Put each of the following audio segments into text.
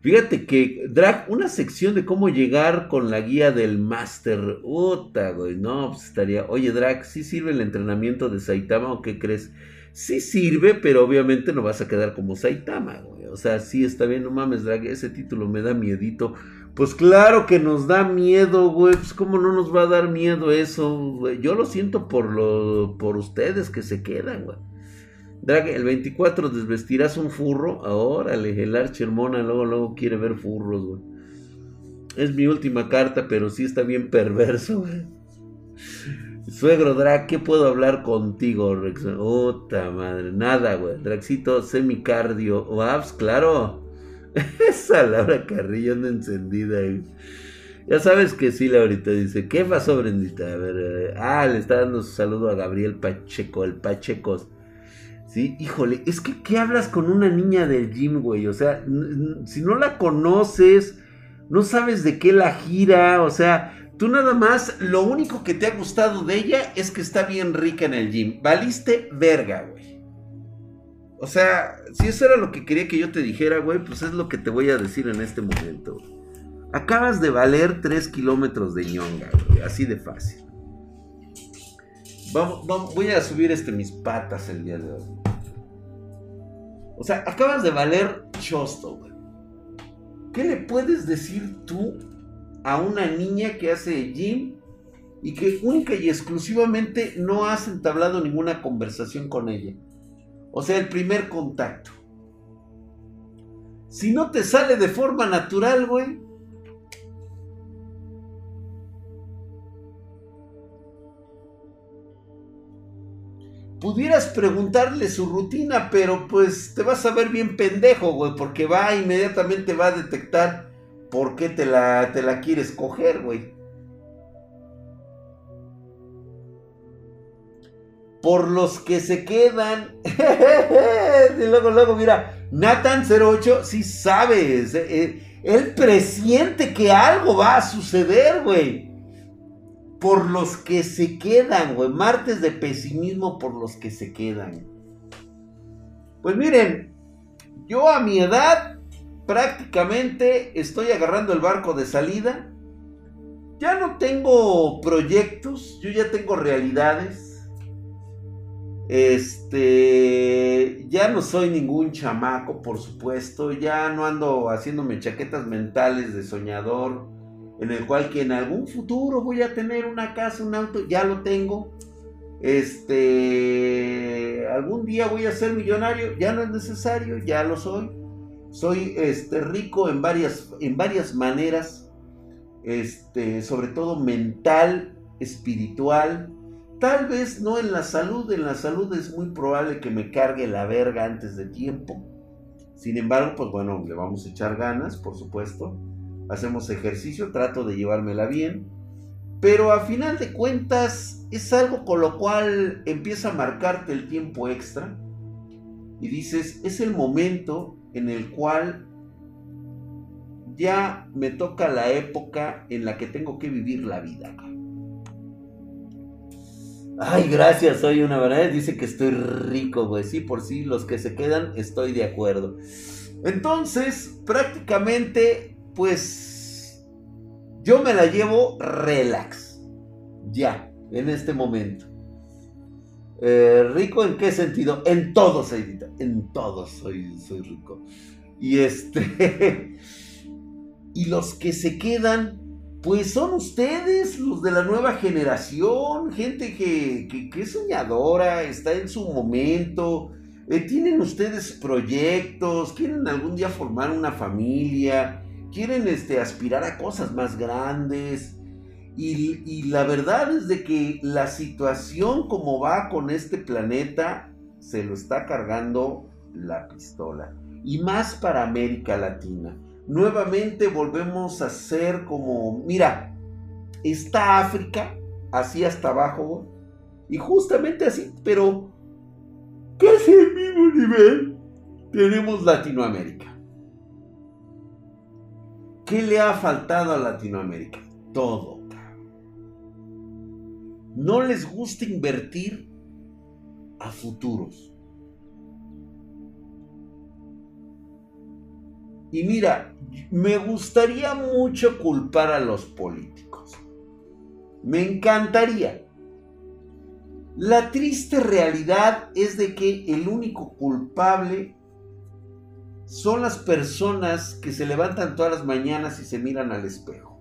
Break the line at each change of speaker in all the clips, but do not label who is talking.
Fíjate que, Drag, una sección de cómo llegar con la guía del máster. Puta, güey. No, pues estaría. Oye, Drag, ¿sí sirve el entrenamiento de Saitama o qué crees? Sí sirve, pero obviamente no vas a quedar como Saitama, güey. O sea, sí está bien, no mames, Drag, ese título me da miedito. Pues claro que nos da miedo, güey. Pues cómo no nos va a dar miedo eso, güey. Yo lo siento por, lo, por ustedes que se quedan, güey. Drag, el 24 desvestirás un furro. Órale, el Archermona luego, luego quiere ver furros, güey. Es mi última carta, pero sí está bien perverso, güey. Suegro Drag, ¿qué puedo hablar contigo, Rex? Puta madre, nada, güey. Draxito semicardio. Waps, claro. Esa Laura Carrillo encendida ahí. Ya sabes que sí, Laurita dice, ¿qué pasó, Brendita? A ver, eh, ah, le está dando su saludo a Gabriel Pacheco, el Pachecos. Sí, híjole, es que ¿qué hablas con una niña del gym, güey? O sea, si no la conoces, no sabes de qué la gira, o sea, tú nada más, lo único que te ha gustado de ella es que está bien rica en el gym. Valiste verga, güey. O sea, si eso era lo que quería que yo te dijera, güey, pues es lo que te voy a decir en este momento. Acabas de valer 3 kilómetros de ñonga, güey, así de fácil. Vamos, voy a subir este, mis patas el día de hoy. O sea, acabas de valer chosto, güey. ¿Qué le puedes decir tú a una niña que hace gym y que única y exclusivamente no has entablado ninguna conversación con ella? O sea, el primer contacto. Si no te sale de forma natural, güey, pudieras preguntarle su rutina, pero pues te vas a ver bien pendejo, güey, porque va inmediatamente va a detectar por qué te la, te la quieres coger, güey. Por los que se quedan. y luego, luego, mira, Nathan08 sí sabes. Eh, eh, él presiente que algo va a suceder, güey por los que se quedan, güey. Martes de pesimismo por los que se quedan. Pues miren, yo a mi edad prácticamente estoy agarrando el barco de salida. Ya no tengo proyectos, yo ya tengo realidades. Este, ya no soy ningún chamaco, por supuesto. Ya no ando haciéndome chaquetas mentales de soñador en el cual que en algún futuro voy a tener una casa, un auto, ya lo tengo. Este, algún día voy a ser millonario, ya no es necesario, ya lo soy. Soy este rico en varias en varias maneras, este, sobre todo mental, espiritual. Tal vez no en la salud, en la salud es muy probable que me cargue la verga antes de tiempo. Sin embargo, pues bueno, le vamos a echar ganas, por supuesto hacemos ejercicio, trato de llevármela bien, pero a final de cuentas es algo con lo cual empieza a marcarte el tiempo extra y dices, es el momento en el cual ya me toca la época en la que tengo que vivir la vida. Ay, gracias, soy una verdad. Dice que estoy rico, güey. Sí, por sí, los que se quedan, estoy de acuerdo. Entonces, prácticamente pues yo me la llevo relax. Ya, en este momento. Eh, ¿Rico en qué sentido? En todo, Seidita. En todo soy, soy rico. Y este. y los que se quedan, pues son ustedes, los de la nueva generación. Gente que, que, es soñadora, está en su momento. Eh, tienen ustedes proyectos, quieren algún día formar una familia quieren este, aspirar a cosas más grandes. Y, la verdad es de que la situación como va con este planeta se lo está cargando la pistola. Y más para América Latina. Nuevamente volvemos a ser como, mira, está África, así hasta abajo, y justamente así, pero casi el mismo nivel tenemos Latinoamérica. ¿Qué le ha faltado a Latinoamérica? Todo. No les gusta invertir a futuros. Y mira, me gustaría mucho culpar a los políticos. Me encantaría. La triste realidad es de que el único culpable son las personas que se levantan todas las mañanas y se miran al espejo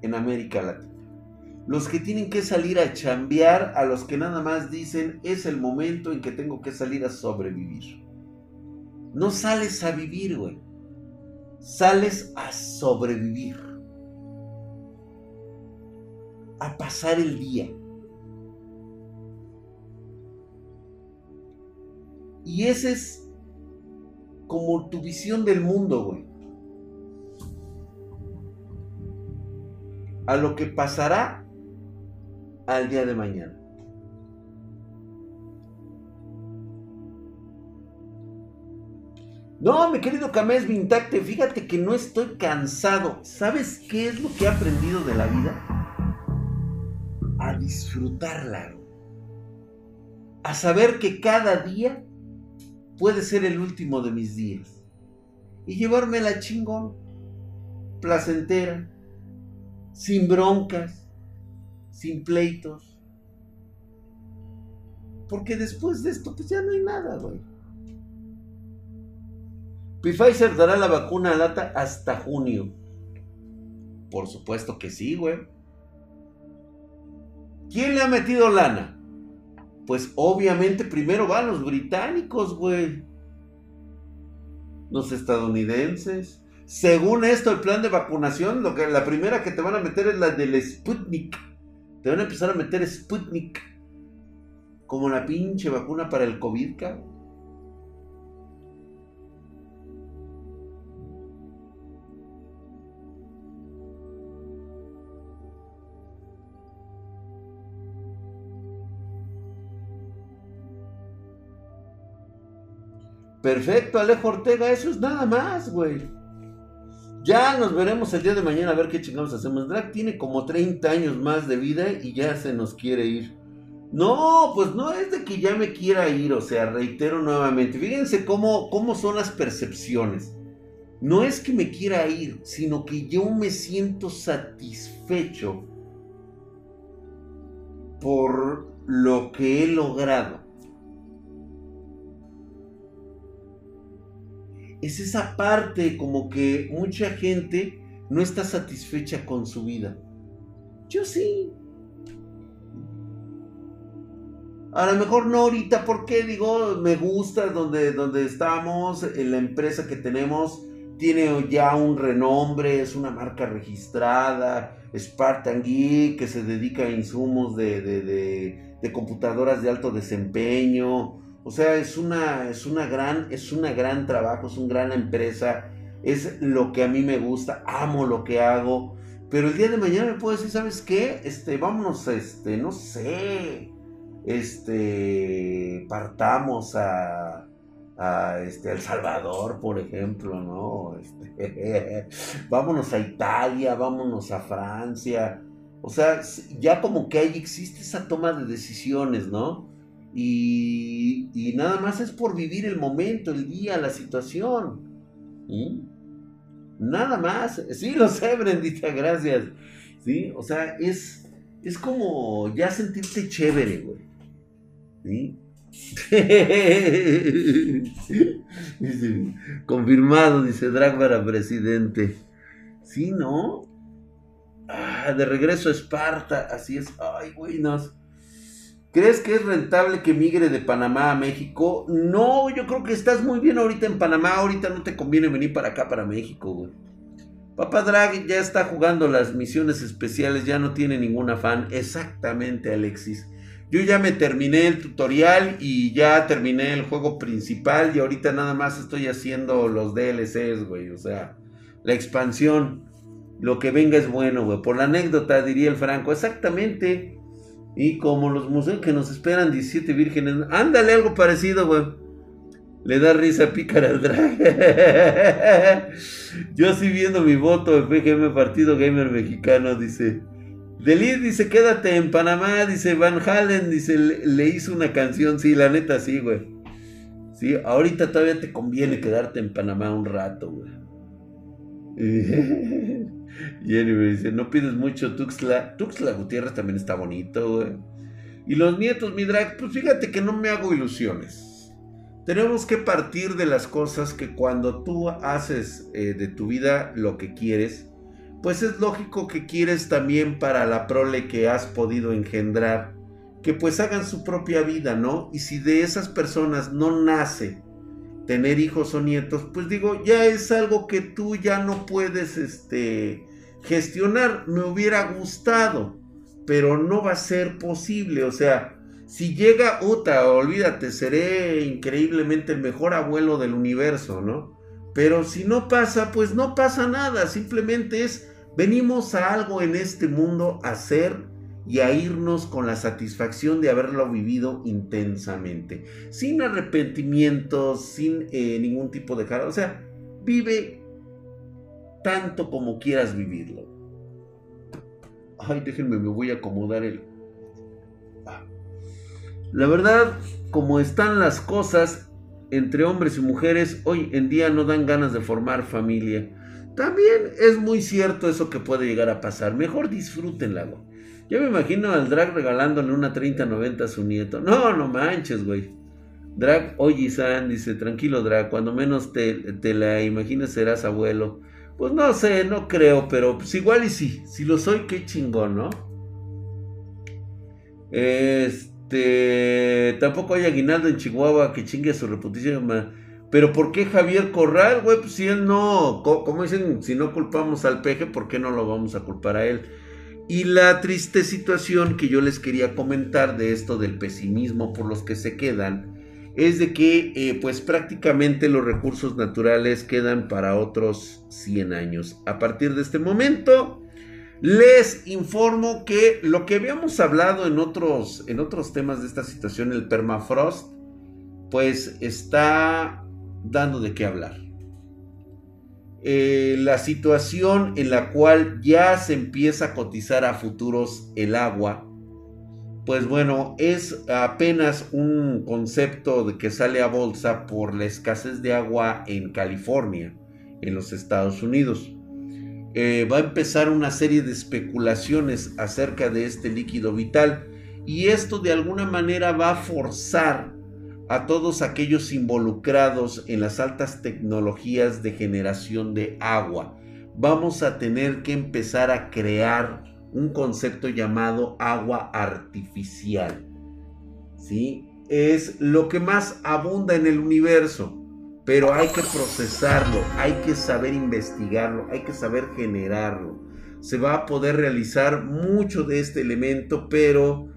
en América Latina. Los que tienen que salir a chambear, a los que nada más dicen es el momento en que tengo que salir a sobrevivir. No sales a vivir, güey. Sales a sobrevivir. A pasar el día. Y ese es como tu visión del mundo, güey. A lo que pasará al día de mañana. No, mi querido Camés Vintacte, fíjate que no estoy cansado. ¿Sabes qué es lo que he aprendido de la vida? A disfrutarla. A saber que cada día puede ser el último de mis días. Y llevármela chingón, placentera, sin broncas, sin pleitos. Porque después de esto, pues ya no hay nada, güey. Pfizer dará la vacuna lata hasta junio. Por supuesto que sí, güey. ¿Quién le ha metido lana? Pues obviamente primero van los británicos, güey. Los estadounidenses. Según esto, el plan de vacunación, lo que, la primera que te van a meter es la del Sputnik. Te van a empezar a meter Sputnik. Como la pinche vacuna para el COVID, cabrón. Perfecto, Alejo Ortega, eso es nada más, güey. Ya nos veremos el día de mañana a ver qué chingados hacemos. Drag tiene como 30 años más de vida y ya se nos quiere ir. No, pues no es de que ya me quiera ir, o sea, reitero nuevamente. Fíjense cómo, cómo son las percepciones. No es que me quiera ir, sino que yo me siento satisfecho por lo que he logrado. Es esa parte como que mucha gente no está satisfecha con su vida. Yo sí. A lo mejor no ahorita, porque digo, me gusta donde, donde estamos, en la empresa que tenemos tiene ya un renombre, es una marca registrada, Spartan Geek, que se dedica a insumos de, de computadoras de alto desempeño, o sea, es una, es una gran, es una gran trabajo, es una gran empresa, es lo que a mí me gusta, amo lo que hago. Pero el día de mañana me puedo decir, ¿sabes qué? Este, vámonos, este, no sé, este, partamos a, a este, El Salvador, por ejemplo, ¿no? Este, vámonos a Italia, vámonos a Francia. O sea, ya como que ahí existe esa toma de decisiones, ¿no? Y, nada más es por vivir el momento, el día, la situación. Nada más. Sí, lo sé, Brendita, gracias. ¿Sí? O sea, es, es como ya sentirte chévere, güey. ¿Sí? confirmado, dice Drag presidente. Sí, ¿no? Ah, de regreso a Esparta, así es. Ay, güey, no. ¿Crees que es rentable que migre de Panamá a México? No, yo creo que estás muy bien ahorita en Panamá. Ahorita no te conviene venir para acá, para México, güey. Papá Drag ya está jugando las misiones especiales, ya no tiene ningún afán. Exactamente, Alexis. Yo ya me terminé el tutorial y ya terminé el juego principal y ahorita nada más estoy haciendo los DLCs, güey. O sea, la expansión. Lo que venga es bueno, güey. Por la anécdota, diría el Franco. Exactamente. Y como los museos que nos esperan 17 vírgenes. Ándale, algo parecido, güey. Le da risa pícara al drag. Yo así viendo mi voto de PGM Partido Gamer Mexicano, dice. Delit dice, quédate en Panamá, dice Van Halen, dice, le, hizo una canción, sí, la neta sí, güey. Sí, ahorita todavía te conviene quedarte en Panamá un rato, güey. Jenny me dice, no pides mucho Tuxtla. Tuxtla Gutiérrez también está bonito. Y los nietos, mi drag, pues fíjate que no me hago ilusiones. Tenemos que partir de las cosas que cuando tú haces eh, de tu vida lo que quieres, pues es lógico que quieres también para la prole que has podido engendrar, que pues hagan su propia vida, ¿no? Y si de esas personas no nace tener hijos o nietos, pues digo, ya es algo que tú ya no puedes este, gestionar. Me hubiera gustado, pero no va a ser posible. O sea, si llega Uta, olvídate, seré increíblemente el mejor abuelo del universo, ¿no? Pero si no pasa, pues no pasa nada. Simplemente es, venimos a algo en este mundo a hacer y a irnos con la satisfacción de haberlo vivido intensamente, sin arrepentimientos, sin eh, ningún tipo de cara. O sea, vive tanto como quieras vivirlo. Ay, déjenme, me voy a acomodar el... Ah. La verdad, como están las cosas entre hombres y mujeres, hoy en día no dan ganas de formar familia. También es muy cierto eso que puede llegar a pasar. Mejor disfrútenla. Yo me imagino al drag regalándole una 3090 a su nieto. No, no manches, güey. Drag, oye, San, dice, tranquilo, Drag, cuando menos te, te, la imagines serás abuelo. Pues no sé, no creo, pero pues igual y sí. Si lo soy, qué chingón, ¿no? Este. Tampoco hay aguinaldo en Chihuahua que chingue su reputación. Pero ¿por qué Javier Corral, güey? Pues si él no. Como dicen, si no culpamos al peje, ¿por qué no lo vamos a culpar a él? Y la triste situación que yo les quería comentar de esto del pesimismo por los que se quedan es de que eh, pues prácticamente los recursos naturales quedan para otros 100 años. A partir de este momento les informo que lo que habíamos hablado en otros, en otros temas de esta situación, el permafrost, pues está dando de qué hablar. Eh, la situación en la cual ya se empieza a cotizar a futuros el agua, pues bueno, es apenas un concepto de que sale a bolsa por la escasez de agua en California, en los Estados Unidos. Eh, va a empezar una serie de especulaciones acerca de este líquido vital y esto de alguna manera va a forzar a todos aquellos involucrados en las altas tecnologías de generación de agua. Vamos a tener que empezar a crear un concepto llamado agua artificial. ¿Sí? Es lo que más abunda en el universo, pero hay que procesarlo, hay que saber investigarlo, hay que saber generarlo. Se va a poder realizar mucho de este elemento, pero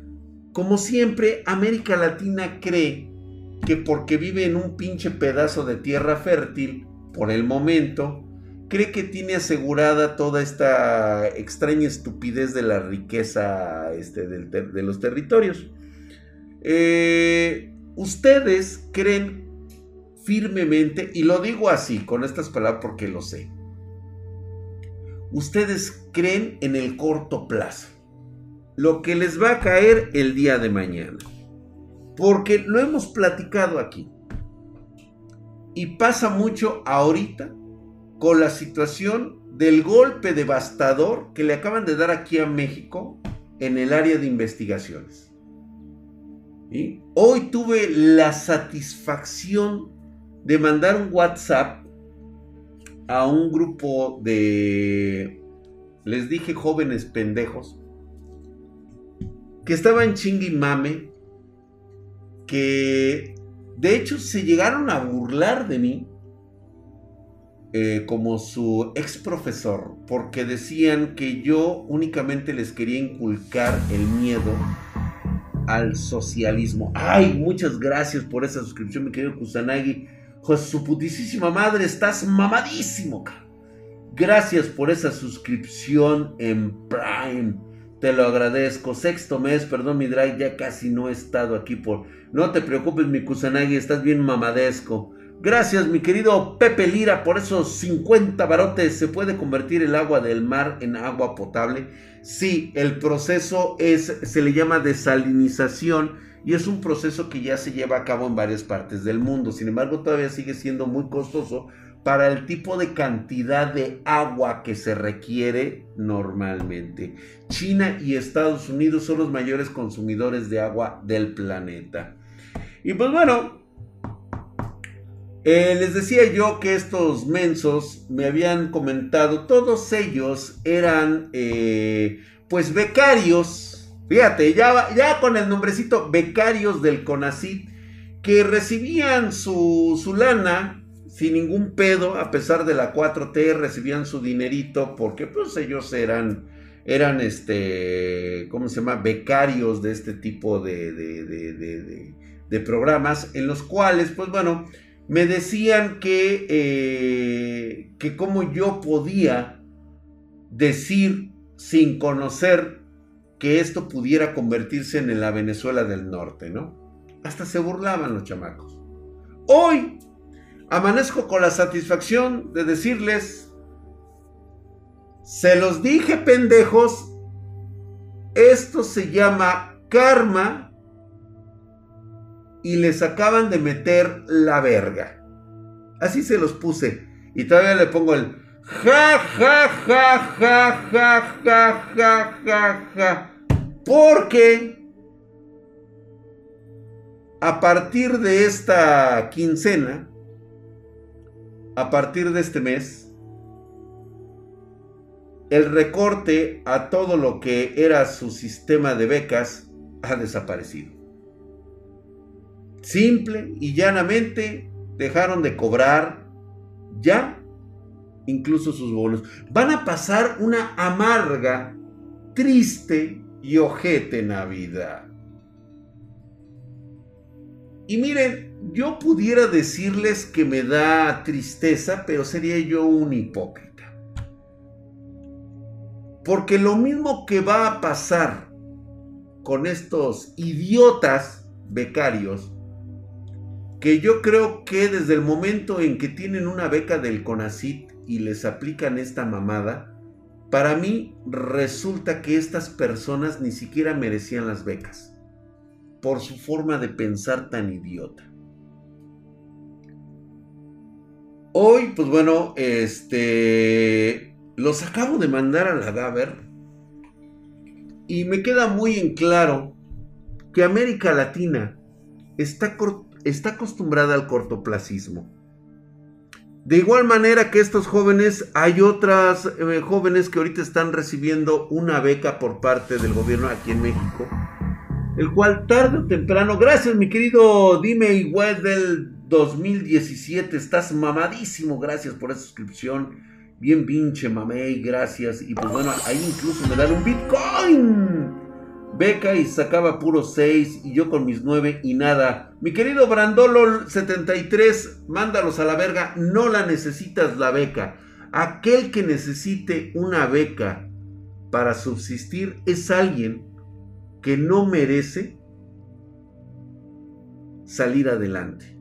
como siempre, América Latina cree que porque vive en un pinche pedazo de tierra fértil, por el momento, cree que tiene asegurada toda esta extraña estupidez de la riqueza este, de los territorios. Eh, ustedes creen firmemente, y lo digo así, con estas palabras porque lo sé, ustedes creen en el corto plazo, lo que les va a caer el día de mañana. Porque lo hemos platicado aquí. Y pasa mucho ahorita con la situación del golpe devastador que le acaban de dar aquí a México en el área de investigaciones. Hoy tuve la satisfacción de mandar un WhatsApp a un grupo de, les dije, jóvenes pendejos, que estaban chingui mame que de hecho se llegaron a burlar de mí eh, como su ex profesor, porque decían que yo únicamente les quería inculcar el miedo al socialismo. Ay, muchas gracias por esa suscripción, mi querido Kusanagi. Pues su putísima madre, estás mamadísimo. Gracias por esa suscripción en Prime. Te lo agradezco. Sexto mes, perdón mi drag, ya casi no he estado aquí por... No te preocupes mi Kusanagi, estás bien mamadesco. Gracias mi querido Pepe Lira por esos 50 barotes. ¿Se puede convertir el agua del mar en agua potable? Sí, el proceso es, se le llama desalinización y es un proceso que ya se lleva a cabo en varias partes del mundo. Sin embargo, todavía sigue siendo muy costoso para el tipo de cantidad de agua que se requiere normalmente. China y Estados Unidos son los mayores consumidores de agua del planeta. Y pues bueno, eh, les decía yo que estos mensos me habían comentado, todos ellos eran eh, pues becarios, fíjate, ya, ya con el nombrecito becarios del CONACIT, que recibían su, su lana sin ningún pedo, a pesar de la 4T, recibían su dinerito porque pues ellos eran, eran este, ¿cómo se llama? Becarios de este tipo de, programas en los cuales, pues bueno, me decían que, eh, que como yo podía decir sin conocer que esto pudiera convertirse en la Venezuela del Norte, ¿no? Hasta se burlaban los chamacos. Hoy amanezco con la satisfacción de decirles, se los dije pendejos, esto se llama karma y les acaban de meter la verga. Así se los puse. Y todavía le pongo el ja, ja, ja, ja, ja, ja, ja, ja. Porque a partir de esta quincena, a partir de este mes, el recorte a todo lo que era su sistema de becas ha desaparecido. Simple y llanamente dejaron de cobrar ya incluso sus bonos. Van a pasar una amarga, triste y ojete Navidad. Y miren, yo pudiera decirles que me da tristeza, pero sería yo un hipócrita. Porque lo mismo que va a pasar con estos idiotas becarios, que yo creo que desde el momento en que tienen una beca del CONACIT y les aplican esta mamada, para mí resulta que estas personas ni siquiera merecían las becas por su forma de pensar tan idiota. Hoy, pues bueno, este los acabo de mandar a la Gaber y me queda muy en claro que América Latina está, está acostumbrada al cortoplacismo. De igual manera que estos jóvenes, hay otras eh, jóvenes que ahorita están recibiendo una beca por parte del gobierno aquí en México el cual tarde o temprano, gracias mi querido Dime igual del 2017, estás mamadísimo, gracias por esa suscripción, bien pinche mamey, gracias, y pues bueno, ahí incluso me dan un Bitcoin. Beca y sacaba puro 6 y yo con mis 9 y nada. Mi querido Brandolo 73, mándalos a la verga, no la necesitas la beca. Aquel que necesite una beca para subsistir es alguien que no merece salir adelante.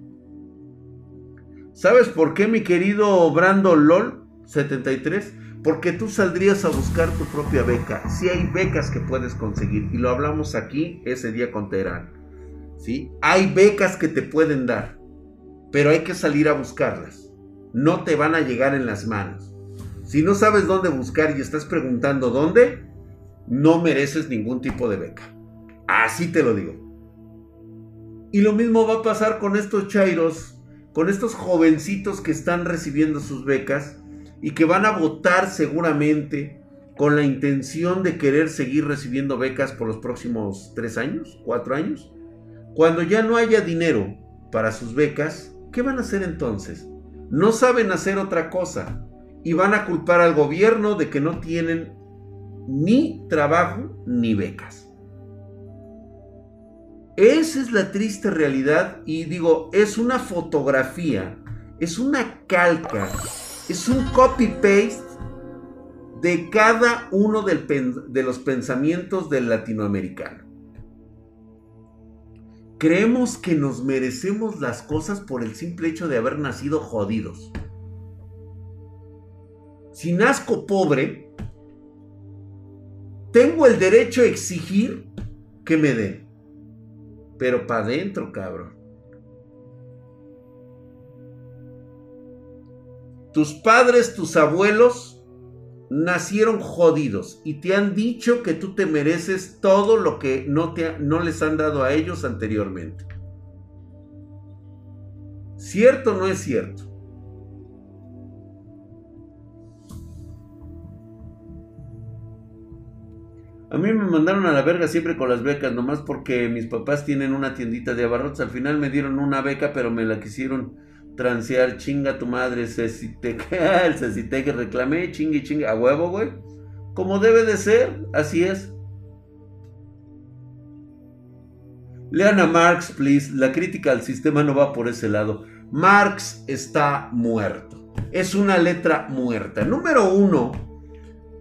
¿Sabes por qué, mi querido Brando LOL 73? Porque tú saldrías a buscar tu propia beca. Si hay becas que puedes conseguir, y lo hablamos aquí ese día con Terán. ¿sí? Hay becas que te pueden dar, pero hay que salir a buscarlas. No te van a llegar en las manos. Si no sabes dónde buscar y estás preguntando dónde, no mereces ningún tipo de beca. Así te lo digo. Y lo mismo va a pasar con estos chairos, con estos jovencitos que están recibiendo sus becas y que van a votar seguramente con la intención de querer seguir recibiendo becas por los próximos tres años, cuatro años. Cuando ya no haya dinero para sus becas, ¿qué van a hacer entonces? No saben hacer otra cosa y van a culpar al gobierno de que no tienen ni trabajo ni becas. Esa es la triste realidad y digo, es una fotografía, es una calca, es un copy-paste de cada uno de los pensamientos del latinoamericano. Creemos que nos merecemos las cosas por el simple hecho de haber nacido jodidos. Si nazco pobre, tengo el derecho a exigir que me den. Pero para adentro, cabrón. Tus padres, tus abuelos nacieron jodidos y te han dicho que tú te mereces todo lo que no, te, no les han dado a ellos anteriormente. ¿Cierto o no es cierto? A mí me mandaron a la verga siempre con las becas, nomás porque mis papás tienen una tiendita de abarrotes. Al final me dieron una beca, pero me la quisieron transear. Chinga tu madre, el que reclamé, chingue, chingue. A huevo, güey. Como debe de ser, así es. Lean a Marx, please. La crítica al sistema no va por ese lado. Marx está muerto. Es una letra muerta. Número uno,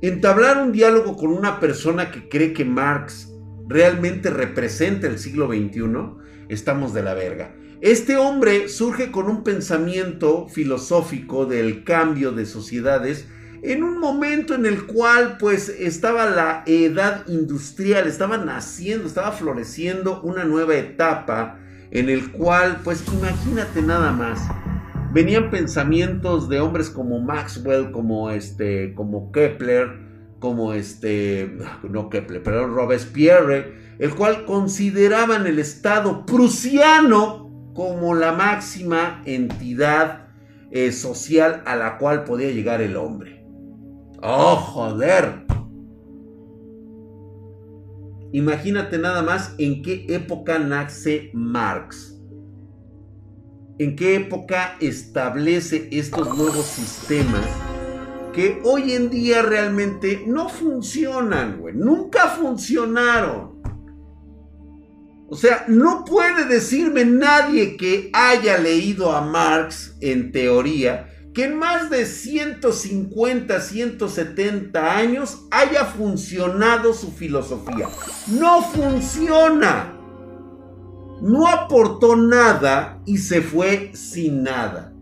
Entablar un diálogo con una persona que cree que Marx realmente representa el siglo XXI, estamos de la verga. Este hombre surge con un pensamiento filosófico del cambio de sociedades en un momento en el cual pues estaba la edad industrial, estaba naciendo, estaba floreciendo una nueva etapa en el cual pues imagínate nada más venían pensamientos de hombres como Maxwell, como este, como Kepler, como este, no Kepler, pero Robespierre, el cual consideraban el Estado prusiano como la máxima entidad eh, social a la cual podía llegar el hombre. ¡Oh, joder! Imagínate nada más en qué época nace Marx en qué época establece estos nuevos sistemas que hoy en día realmente no funcionan, güey. Nunca funcionaron. O sea, no puede decirme nadie que haya leído a Marx en teoría que en más de 150, 170 años haya funcionado su filosofía. No funciona no aportó nada y se fue sin nada.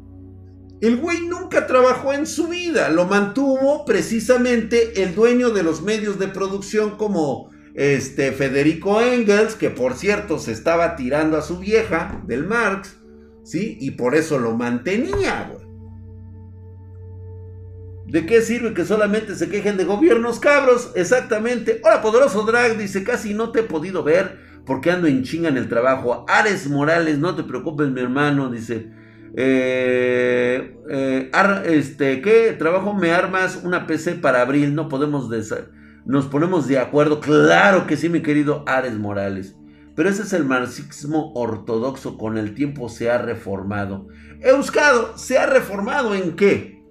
El güey nunca trabajó en su vida, lo mantuvo precisamente el dueño de los medios de producción como este Federico Engels, que por cierto se estaba tirando a su vieja del Marx, ¿sí? Y por eso lo mantenía. ¿De qué sirve que solamente se quejen de gobiernos cabros? Exactamente. Hola, poderoso Drag, dice, casi no te he podido ver porque ando en chinga en el trabajo. Ares Morales, no te preocupes, mi hermano, dice. Eh, eh, este, ¿qué trabajo me armas una PC para abril? No podemos nos ponemos de acuerdo. Claro que sí, mi querido Ares Morales. Pero ese es el marxismo ortodoxo, con el tiempo se ha reformado. Euskado, ¿se ha reformado en qué?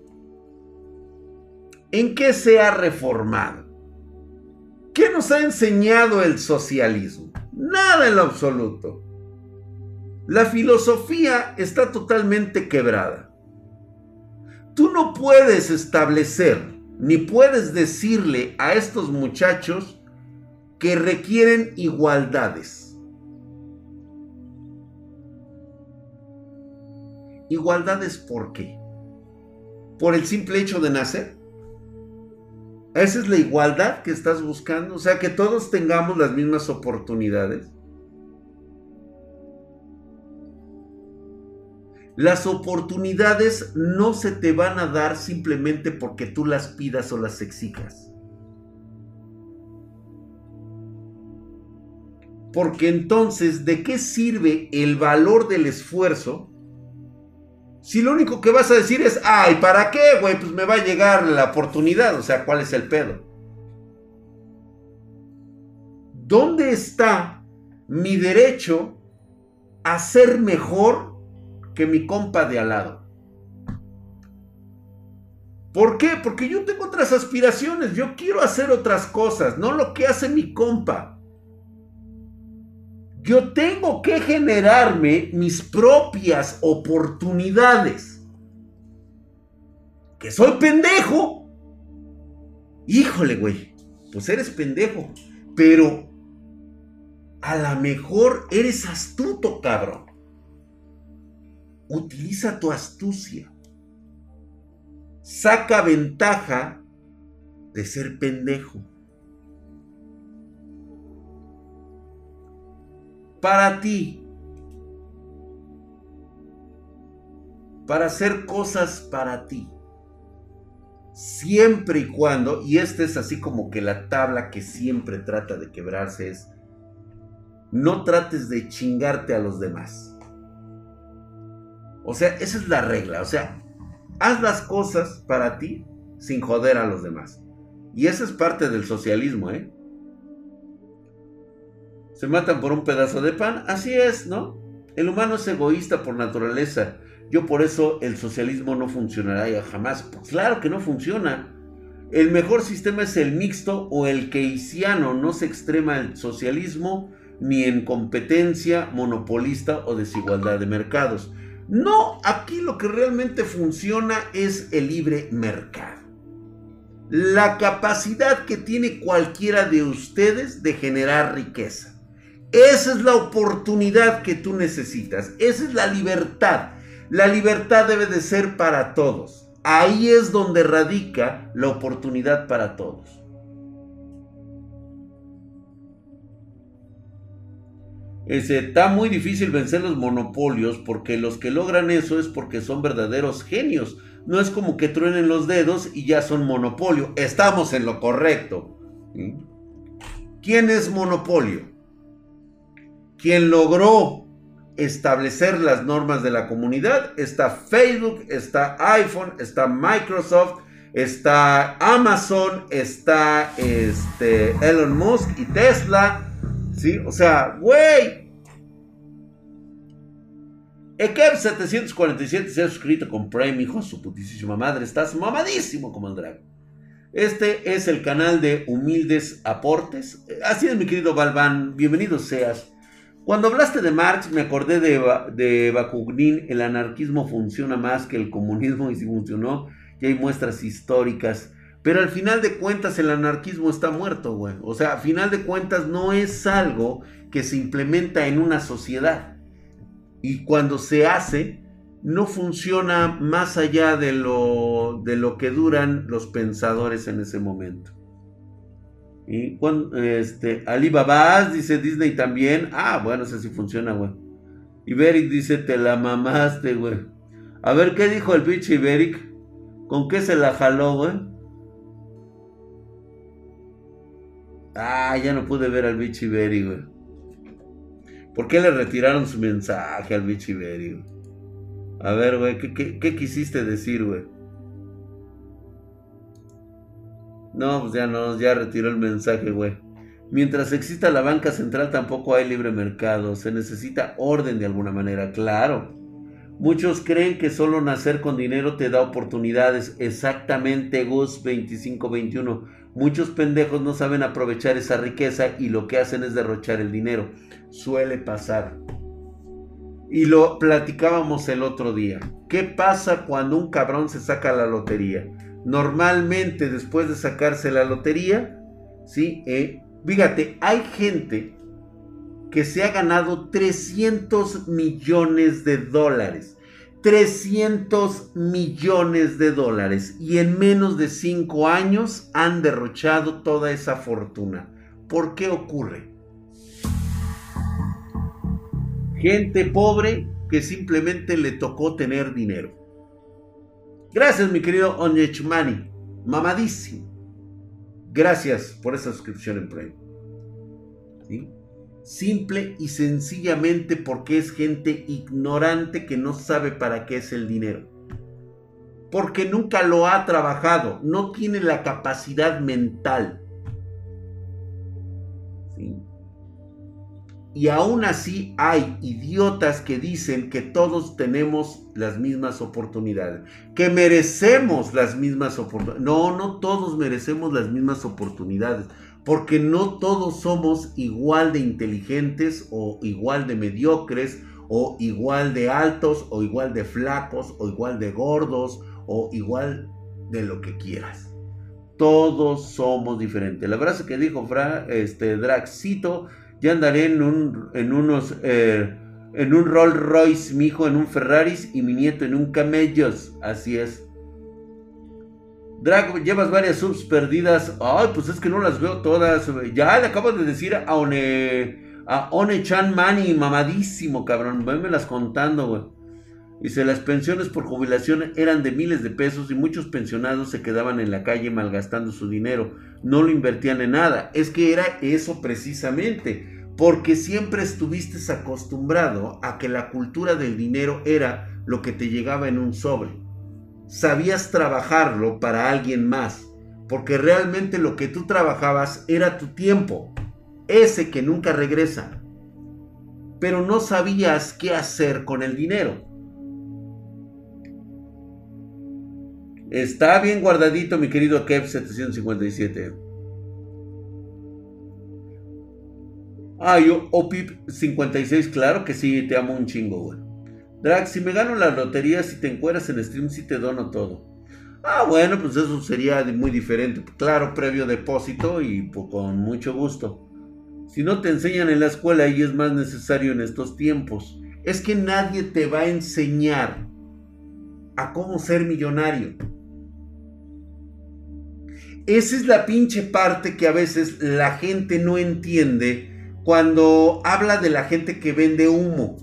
¿En qué se ha reformado? ¿Qué nos ha enseñado el socialismo? Nada en lo absoluto. La filosofía está totalmente quebrada. Tú no puedes establecer ni puedes decirle a estos muchachos que requieren igualdades. ¿Igualdades por qué? ¿Por el simple hecho de nacer? Esa es la igualdad que estás buscando, o sea, que todos tengamos las mismas oportunidades. Las oportunidades no se te van a dar simplemente porque tú las pidas o las exijas. Porque entonces, ¿de qué sirve el valor del esfuerzo si lo único que vas a decir es, ay, ¿para qué, güey? Pues me va a llegar la oportunidad. O sea, ¿cuál es el pedo? ¿Dónde está mi derecho a ser mejor que mi compa de al lado? ¿Por qué? Porque yo tengo otras aspiraciones, yo quiero hacer otras cosas, no lo que hace mi compa. Yo tengo que generarme mis propias oportunidades. Que soy pendejo. Híjole, güey. Pues eres pendejo. Pero a lo mejor eres astuto, cabrón. Utiliza tu astucia. Saca ventaja de ser pendejo. Para ti. Para hacer cosas para ti. Siempre y cuando, y esta es así como que la tabla que siempre trata de quebrarse es, no trates de chingarte a los demás. O sea, esa es la regla. O sea, haz las cosas para ti sin joder a los demás. Y esa es parte del socialismo, ¿eh? Se matan por un pedazo de pan, así es, ¿no? El humano es egoísta por naturaleza. Yo por eso el socialismo no funcionará ya jamás. Pues claro que no funciona. El mejor sistema es el mixto o el keynesiano. No se extrema el socialismo ni en competencia monopolista o desigualdad de mercados. No, aquí lo que realmente funciona es el libre mercado. La capacidad que tiene cualquiera de ustedes de generar riqueza. Esa es la oportunidad que tú necesitas. Esa es la libertad. La libertad debe de ser para todos. Ahí es donde radica la oportunidad para todos. está muy difícil vencer los monopolios porque los que logran eso es porque son verdaderos genios. No es como que truenen los dedos y ya son monopolio. Estamos en lo correcto. ¿Quién es monopolio? Quien logró establecer las normas de la comunidad. Está Facebook, está iPhone, está Microsoft, está Amazon, está este, Elon Musk y Tesla. ¿Sí? O sea, güey. Ekev 747 se ha suscrito con Prime, hijo, su putísima madre. Estás mamadísimo como el dragón. Este es el canal de humildes aportes. Así es, mi querido Balban. Bienvenido seas. Cuando hablaste de Marx, me acordé de, de Bakunin, el anarquismo funciona más que el comunismo y si funcionó, ya hay muestras históricas. Pero al final de cuentas el anarquismo está muerto, güey. O sea, al final de cuentas no es algo que se implementa en una sociedad. Y cuando se hace, no funciona más allá de lo, de lo que duran los pensadores en ese momento. Y cuando, este, Alibaba dice Disney también. Ah, bueno, sé si funciona, güey. Iberic dice, te la mamaste, güey. A ver, ¿qué dijo el pinche Iberic? ¿Con qué se la jaló, güey? Ah, ya no pude ver al bicho Iberic, güey. ¿Por qué le retiraron su mensaje al bicho Iberic? A ver, güey, ¿qué, qué quisiste decir, güey? No, pues ya no, ya retiró el mensaje, güey. Mientras exista la banca central tampoco hay libre mercado. Se necesita orden de alguna manera, claro. Muchos creen que solo nacer con dinero te da oportunidades. Exactamente, Gus 2521. Muchos pendejos no saben aprovechar esa riqueza y lo que hacen es derrochar el dinero. Suele pasar. Y lo platicábamos el otro día. ¿Qué pasa cuando un cabrón se saca la lotería? Normalmente después de sacarse la lotería, ¿sí? Eh, fíjate, hay gente que se ha ganado 300 millones de dólares. 300 millones de dólares y en menos de 5 años han derrochado toda esa fortuna. ¿Por qué ocurre? Gente pobre que simplemente le tocó tener dinero. Gracias, mi querido Onyechmani. Mamadísimo. Gracias por esa suscripción en Prime. Simple y sencillamente porque es gente ignorante que no sabe para qué es el dinero. Porque nunca lo ha trabajado. No tiene la capacidad mental. Y aún así hay idiotas que dicen que todos tenemos las mismas oportunidades, que merecemos las mismas oportunidades. No, no todos merecemos las mismas oportunidades, porque no todos somos igual de inteligentes o igual de mediocres o igual de altos o igual de flacos o igual de gordos o igual de lo que quieras. Todos somos diferentes. La frase que dijo Fra, este, Draxito ya andaré en, un, en unos, eh, en un Rolls Royce, mi hijo en un Ferrari y mi nieto en un Camellos. Así es. Drag, llevas varias subs perdidas. Ay, pues es que no las veo todas. Ya le acabo de decir a, One, A One-chan Mani, mamadísimo, cabrón. las contando, güey. Dice, las pensiones por jubilación eran de miles de pesos y muchos pensionados se quedaban en la calle malgastando su dinero. No lo invertían en nada. Es que era eso precisamente. Porque siempre estuviste acostumbrado a que la cultura del dinero era lo que te llegaba en un sobre. Sabías trabajarlo para alguien más. Porque realmente lo que tú trabajabas era tu tiempo ese que nunca regresa. Pero no sabías qué hacer con el dinero. Está bien guardadito, mi querido Kev 757. Ah, yo, Opip 56, claro que sí, te amo un chingo, güey. Drag, si me gano la lotería, si te encueras en stream, si te dono todo. Ah, bueno, pues eso sería muy diferente. Claro, previo depósito y pues, con mucho gusto. Si no te enseñan en la escuela y es más necesario en estos tiempos, es que nadie te va a enseñar a cómo ser millonario. Esa es la pinche parte que a veces la gente no entiende cuando habla de la gente que vende humo.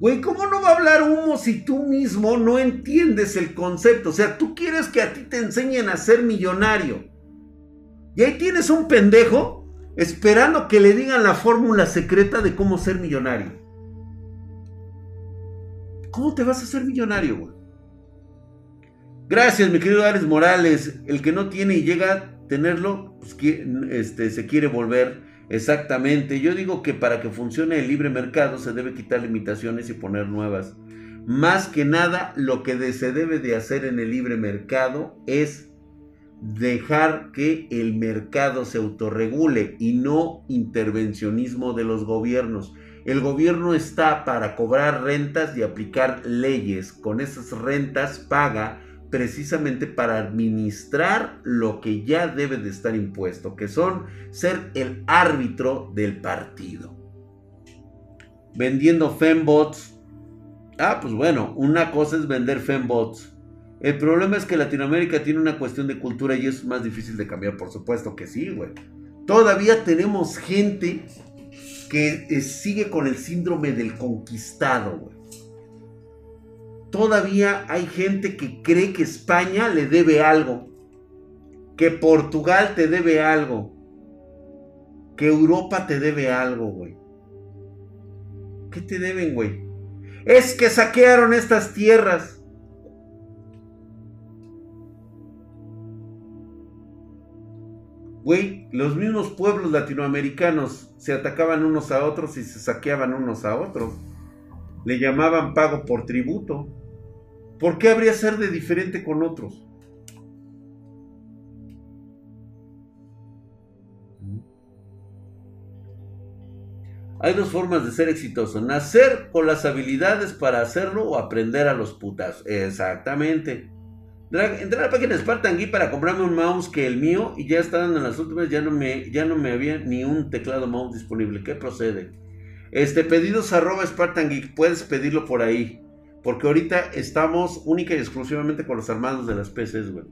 Güey, ¿cómo no va a hablar humo si tú mismo no entiendes el concepto? O sea, tú quieres que a ti te enseñen a ser millonario. Y ahí tienes un pendejo esperando que le digan la fórmula secreta de cómo ser millonario. ¿Cómo te vas a ser millonario, güey? Gracias, mi querido Ares Morales. El que no tiene y llega a tenerlo, pues, este, se quiere volver. Exactamente. Yo digo que para que funcione el libre mercado se debe quitar limitaciones y poner nuevas. Más que nada, lo que se debe de hacer en el libre mercado es dejar que el mercado se autorregule y no intervencionismo de los gobiernos. El gobierno está para cobrar rentas y aplicar leyes. Con esas rentas paga precisamente para administrar lo que ya debe de estar impuesto, que son ser el árbitro del partido. Vendiendo fembots. Ah, pues bueno, una cosa es vender fembots el problema es que Latinoamérica tiene una cuestión de cultura y es más difícil de cambiar, por supuesto que sí, güey. Todavía tenemos gente que eh, sigue con el síndrome del conquistado, güey. Todavía hay gente que cree que España le debe algo, que Portugal te debe algo, que Europa te debe algo, güey. ¿Qué te deben, güey? Es que saquearon estas tierras. Güey, los mismos pueblos latinoamericanos se atacaban unos a otros y se saqueaban unos a otros. Le llamaban pago por tributo. ¿Por qué habría ser de diferente con otros? Hay dos formas de ser exitoso. Nacer con las habilidades para hacerlo o aprender a los putas. Exactamente. Entré a la página de Spartan Geek para comprarme un mouse que el mío y ya estaban en las últimas, ya no me, ya no me había ni un teclado mouse disponible. ¿Qué procede? Este, pedidos arroba Spartan Geek, puedes pedirlo por ahí. Porque ahorita estamos única y exclusivamente con los armados de las PCs, güey.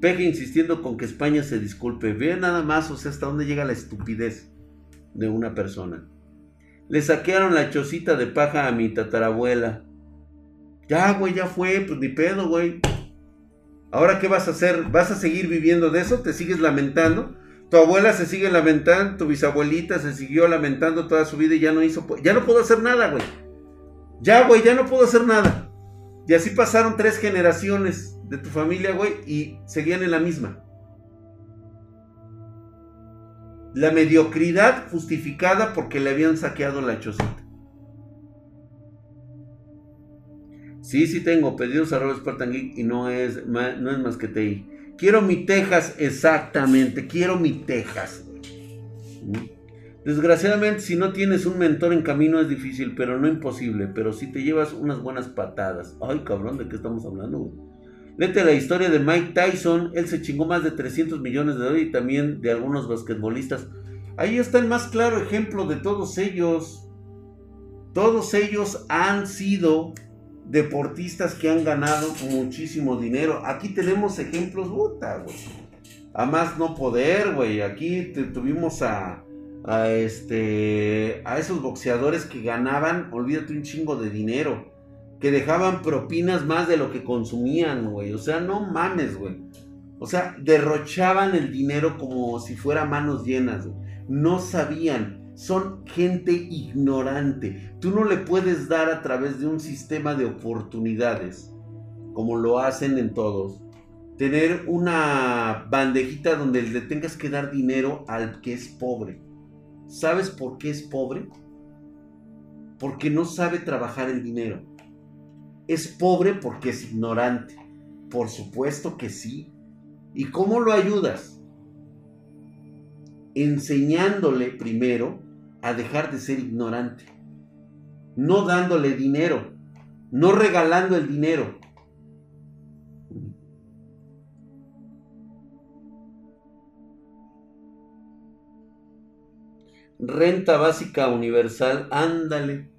Peje insistiendo con que España se disculpe. Ve nada más, o sea, hasta dónde llega la estupidez de una persona. Le saquearon la chocita de paja a mi tatarabuela. Ya, güey, ya fue, pues ni pedo, güey. Ahora, ¿qué vas a hacer? ¿Vas a seguir viviendo de eso? ¿Te sigues lamentando? Tu abuela se sigue lamentando, tu bisabuelita se siguió lamentando toda su vida y ya no hizo... Ya no puedo hacer nada, güey. Ya, güey, ya no puedo hacer nada. Y así pasaron tres generaciones de tu familia, güey, y seguían en la misma. La mediocridad justificada porque le habían saqueado la chocita. Sí, sí tengo pedidos arroba Spartan Geek y no es, no es más que TI. Quiero mi Texas, exactamente. Quiero mi Texas. Desgraciadamente, si no tienes un mentor en camino es difícil, pero no imposible. Pero si te llevas unas buenas patadas. Ay, cabrón, ¿de qué estamos hablando? Lete la historia de Mike Tyson. Él se chingó más de 300 millones de dólares y también de algunos basquetbolistas. Ahí está el más claro ejemplo de todos ellos. Todos ellos han sido deportistas que han ganado muchísimo dinero. Aquí tenemos ejemplos, puta, güey. A más no poder, güey. Aquí tuvimos a, a este a esos boxeadores que ganaban, olvídate un chingo de dinero, que dejaban propinas más de lo que consumían, güey. O sea, no mames, güey. O sea, derrochaban el dinero como si fuera manos llenas, güey. No sabían, son gente ignorante. Tú no le puedes dar a través de un sistema de oportunidades, como lo hacen en todos, tener una bandejita donde le tengas que dar dinero al que es pobre. ¿Sabes por qué es pobre? Porque no sabe trabajar el dinero. Es pobre porque es ignorante. Por supuesto que sí. ¿Y cómo lo ayudas? Enseñándole primero a dejar de ser ignorante. No dándole dinero. No regalando el dinero. Renta básica universal, ándale.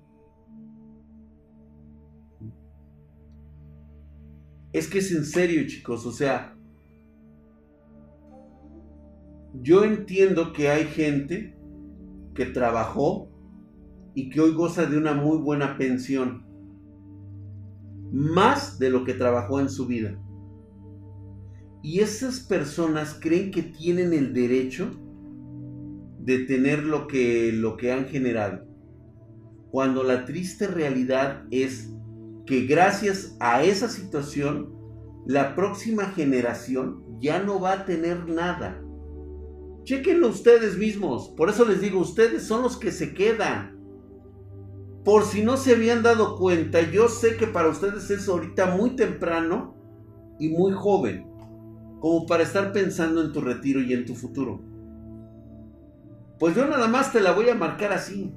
Es que es en serio, chicos, o sea, yo entiendo que hay gente que trabajó y que hoy goza de una muy buena pensión, más de lo que trabajó en su vida. Y esas personas creen que tienen el derecho de tener lo que, lo que han generado. Cuando la triste realidad es que gracias a esa situación, la próxima generación ya no va a tener nada. Chequenlo ustedes mismos. Por eso les digo, ustedes son los que se quedan. Por si no se habían dado cuenta, yo sé que para ustedes es ahorita muy temprano y muy joven, como para estar pensando en tu retiro y en tu futuro. Pues yo nada más te la voy a marcar así.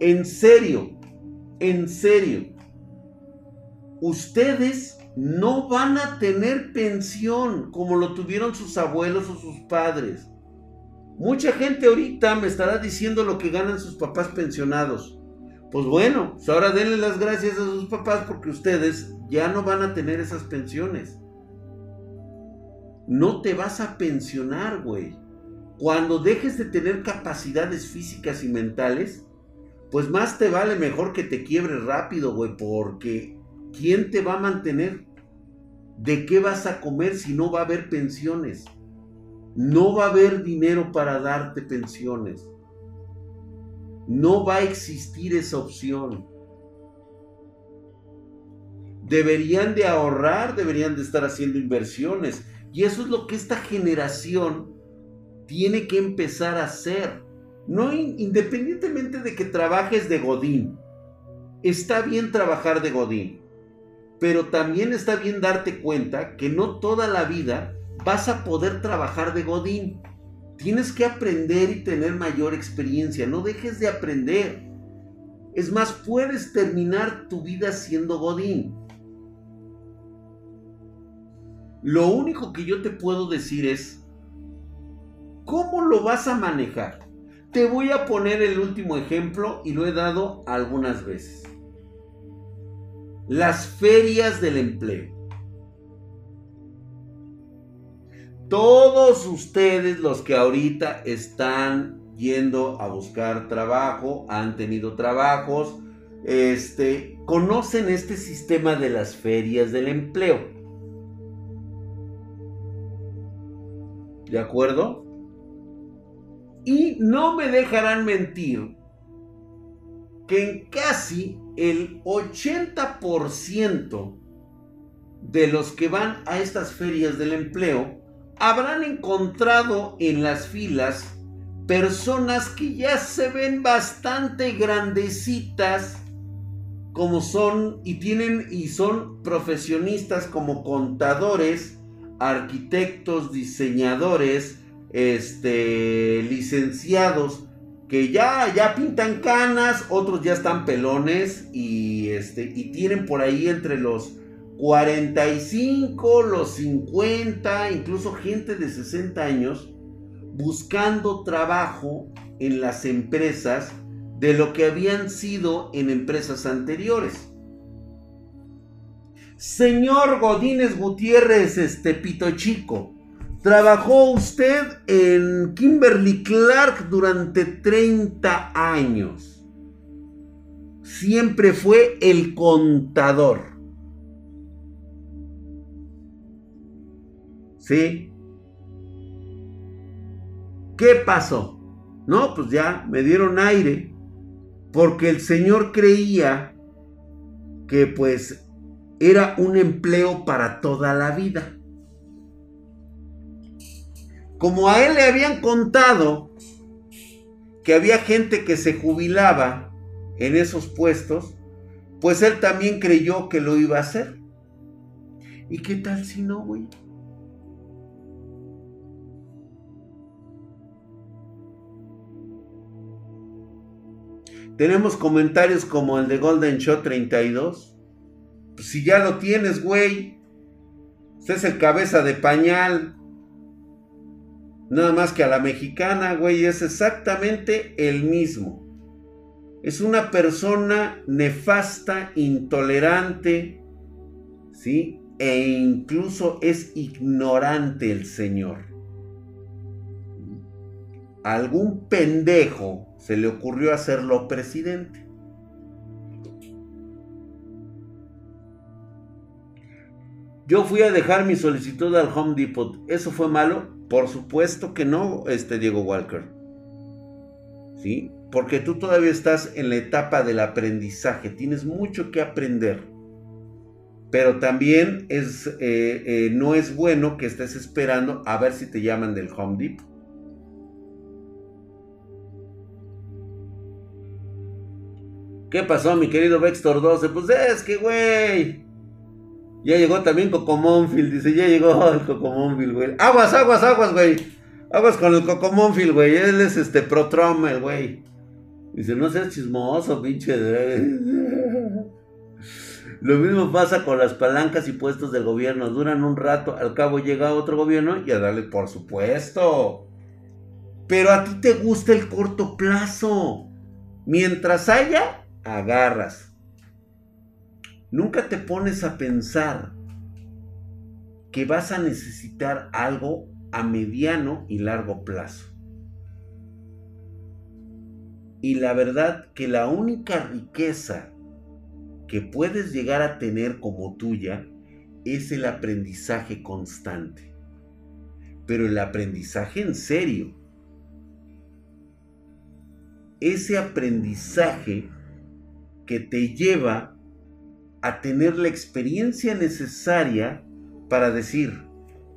En serio, en serio. Ustedes no van a tener pensión como lo tuvieron sus abuelos o sus padres. Mucha gente ahorita me estará diciendo lo que ganan sus papás pensionados. Pues bueno, pues ahora denle las gracias a sus papás porque ustedes ya no van a tener esas pensiones. No te vas a pensionar, güey. Cuando dejes de tener capacidades físicas y mentales, pues más te vale mejor que te quiebres rápido, güey, porque ¿quién te va a mantener? ¿De qué vas a comer si no va a haber pensiones? No va a haber dinero para darte pensiones. No va a existir esa opción. Deberían de ahorrar, deberían de estar haciendo inversiones. Y eso es lo que esta generación tiene que empezar a hacer. No independientemente de que trabajes de Godín. Está bien trabajar de Godín. Pero también está bien darte cuenta que no toda la vida vas a poder trabajar de Godín. Tienes que aprender y tener mayor experiencia. No dejes de aprender. Es más, puedes terminar tu vida siendo Godín. Lo único que yo te puedo decir es, ¿Cómo lo vas a manejar? Te voy a poner el último ejemplo y lo he dado algunas veces. Las ferias del empleo. Todos ustedes los que ahorita están yendo a buscar trabajo, han tenido trabajos, este, conocen este sistema de las ferias del empleo. ¿De acuerdo? Y no me dejarán mentir que en casi el 80% de los que van a estas ferias del empleo habrán encontrado en las filas personas que ya se ven bastante grandecitas como son y tienen y son profesionistas como contadores, arquitectos, diseñadores, este, licenciados que ya, ya pintan canas, otros ya están pelones y, este, y tienen por ahí entre los 45, los 50, incluso gente de 60 años buscando trabajo en las empresas de lo que habían sido en empresas anteriores. Señor Godínez Gutiérrez, este pito chico, Trabajó usted en Kimberly Clark durante 30 años. Siempre fue el contador. ¿Sí? ¿Qué pasó? No, pues ya me dieron aire. Porque el Señor creía que pues era un empleo para toda la vida. Como a él le habían contado que había gente que se jubilaba en esos puestos, pues él también creyó que lo iba a hacer. ¿Y qué tal si no, güey? Tenemos comentarios como el de Golden Shot 32. Pues si ya lo tienes, güey. Usted es el cabeza de pañal. Nada más que a la mexicana, güey, es exactamente el mismo. Es una persona nefasta, intolerante, ¿sí? E incluso es ignorante el Señor. algún pendejo se le ocurrió hacerlo presidente. Yo fui a dejar mi solicitud al Home Depot. ¿Eso fue malo? Por supuesto que no, este Diego Walker. ¿Sí? Porque tú todavía estás en la etapa del aprendizaje. Tienes mucho que aprender. Pero también es, eh, eh, no es bueno que estés esperando a ver si te llaman del Home Depot. ¿Qué pasó, mi querido Vextor 12? Pues es que, güey. Ya llegó también Cocomónfil, dice, ya llegó el Cocomónfil, güey. Aguas, aguas, aguas, güey. Aguas con el Cocomónfil, güey. Él es este pro el güey. Dice, no seas chismoso, pinche. Lo mismo pasa con las palancas y puestos del gobierno. Duran un rato, al cabo llega otro gobierno y a darle, por supuesto. Pero a ti te gusta el corto plazo. Mientras haya, agarras. Nunca te pones a pensar que vas a necesitar algo a mediano y largo plazo. Y la verdad que la única riqueza que puedes llegar a tener como tuya es el aprendizaje constante. Pero el aprendizaje en serio. Ese aprendizaje que te lleva a tener la experiencia necesaria para decir,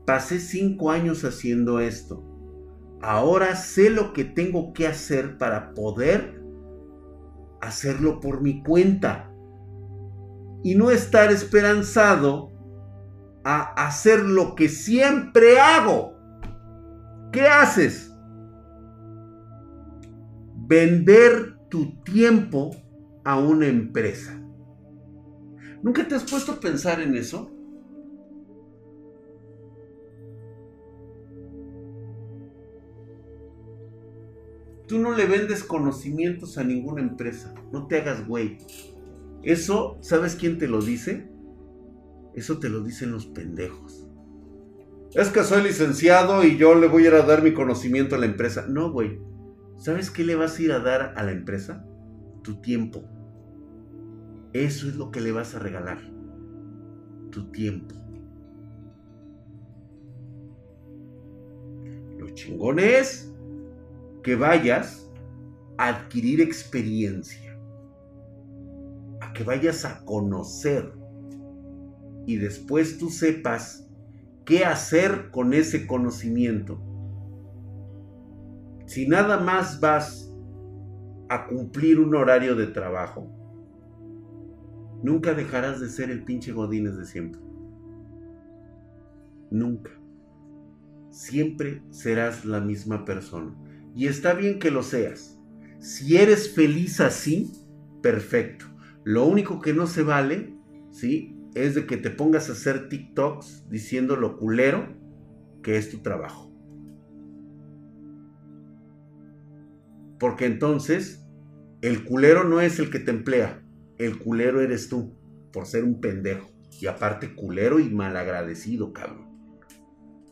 pasé cinco años haciendo esto, ahora sé lo que tengo que hacer para poder hacerlo por mi cuenta y no estar esperanzado a hacer lo que siempre hago. ¿Qué haces? Vender tu tiempo a una empresa. ¿Nunca te has puesto a pensar en eso? Tú no le vendes conocimientos a ninguna empresa. No te hagas güey. Eso, ¿sabes quién te lo dice? Eso te lo dicen los pendejos. Es que soy licenciado y yo le voy a ir a dar mi conocimiento a la empresa. No, güey. ¿Sabes qué le vas a ir a dar a la empresa? Tu tiempo. Eso es lo que le vas a regalar. Tu tiempo. Lo chingón es que vayas a adquirir experiencia. A que vayas a conocer. Y después tú sepas qué hacer con ese conocimiento. Si nada más vas a cumplir un horario de trabajo, Nunca dejarás de ser el pinche Godínez de siempre. Nunca. Siempre serás la misma persona. Y está bien que lo seas. Si eres feliz así, perfecto. Lo único que no se vale, ¿sí? Es de que te pongas a hacer TikToks diciendo lo culero que es tu trabajo. Porque entonces, el culero no es el que te emplea, el culero eres tú por ser un pendejo. Y aparte culero y malagradecido, cabrón.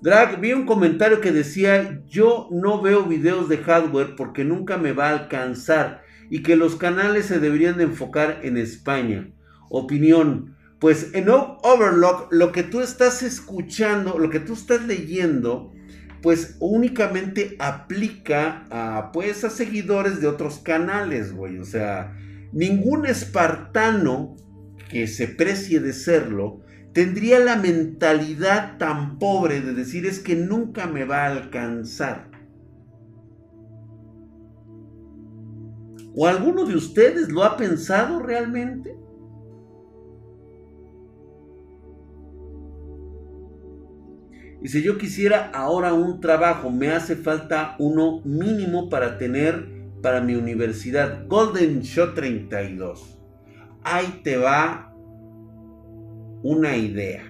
Drag, vi un comentario que decía, yo no veo videos de hardware porque nunca me va a alcanzar y que los canales se deberían de enfocar en España. Opinión, pues en Overlock lo que tú estás escuchando, lo que tú estás leyendo, pues únicamente aplica a, pues, a seguidores de otros canales, güey. O sea, ningún espartano que se precie de serlo tendría la mentalidad tan pobre de decir es que nunca me va a alcanzar. ¿O alguno de ustedes lo ha pensado realmente? Y si yo quisiera ahora un trabajo, me hace falta uno mínimo para tener para mi universidad. Golden Shot 32. Ahí te va una idea.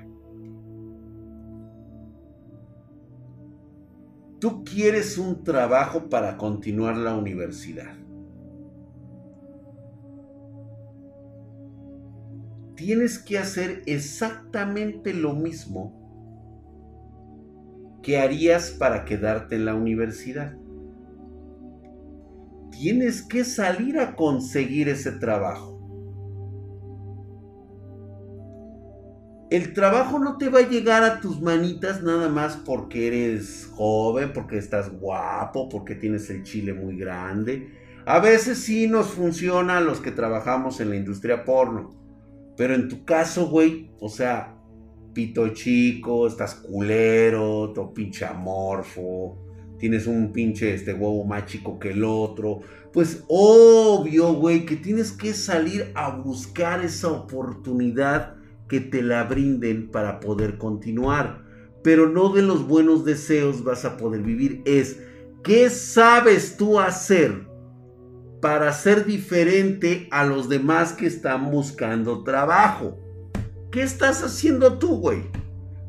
Tú quieres un trabajo para continuar la universidad. Tienes que hacer exactamente lo mismo ¿qué harías para quedarte en la universidad? Tienes que salir a conseguir ese trabajo. El trabajo no te va a llegar a tus manitas nada más porque eres joven, porque estás guapo, porque tienes el chile muy grande. A veces sí nos funciona a los que trabajamos en la industria porno. Pero en tu caso, güey, o sea, pito chico, estás culero, todo pinche amorfo, tienes un pinche este huevo más chico que el otro. Pues obvio, güey, que tienes que salir a buscar esa oportunidad que te la brinden para poder continuar. Pero no de los buenos deseos vas a poder vivir. Es, ¿qué sabes tú hacer para ser diferente a los demás que están buscando trabajo? ¿Qué estás haciendo tú, güey?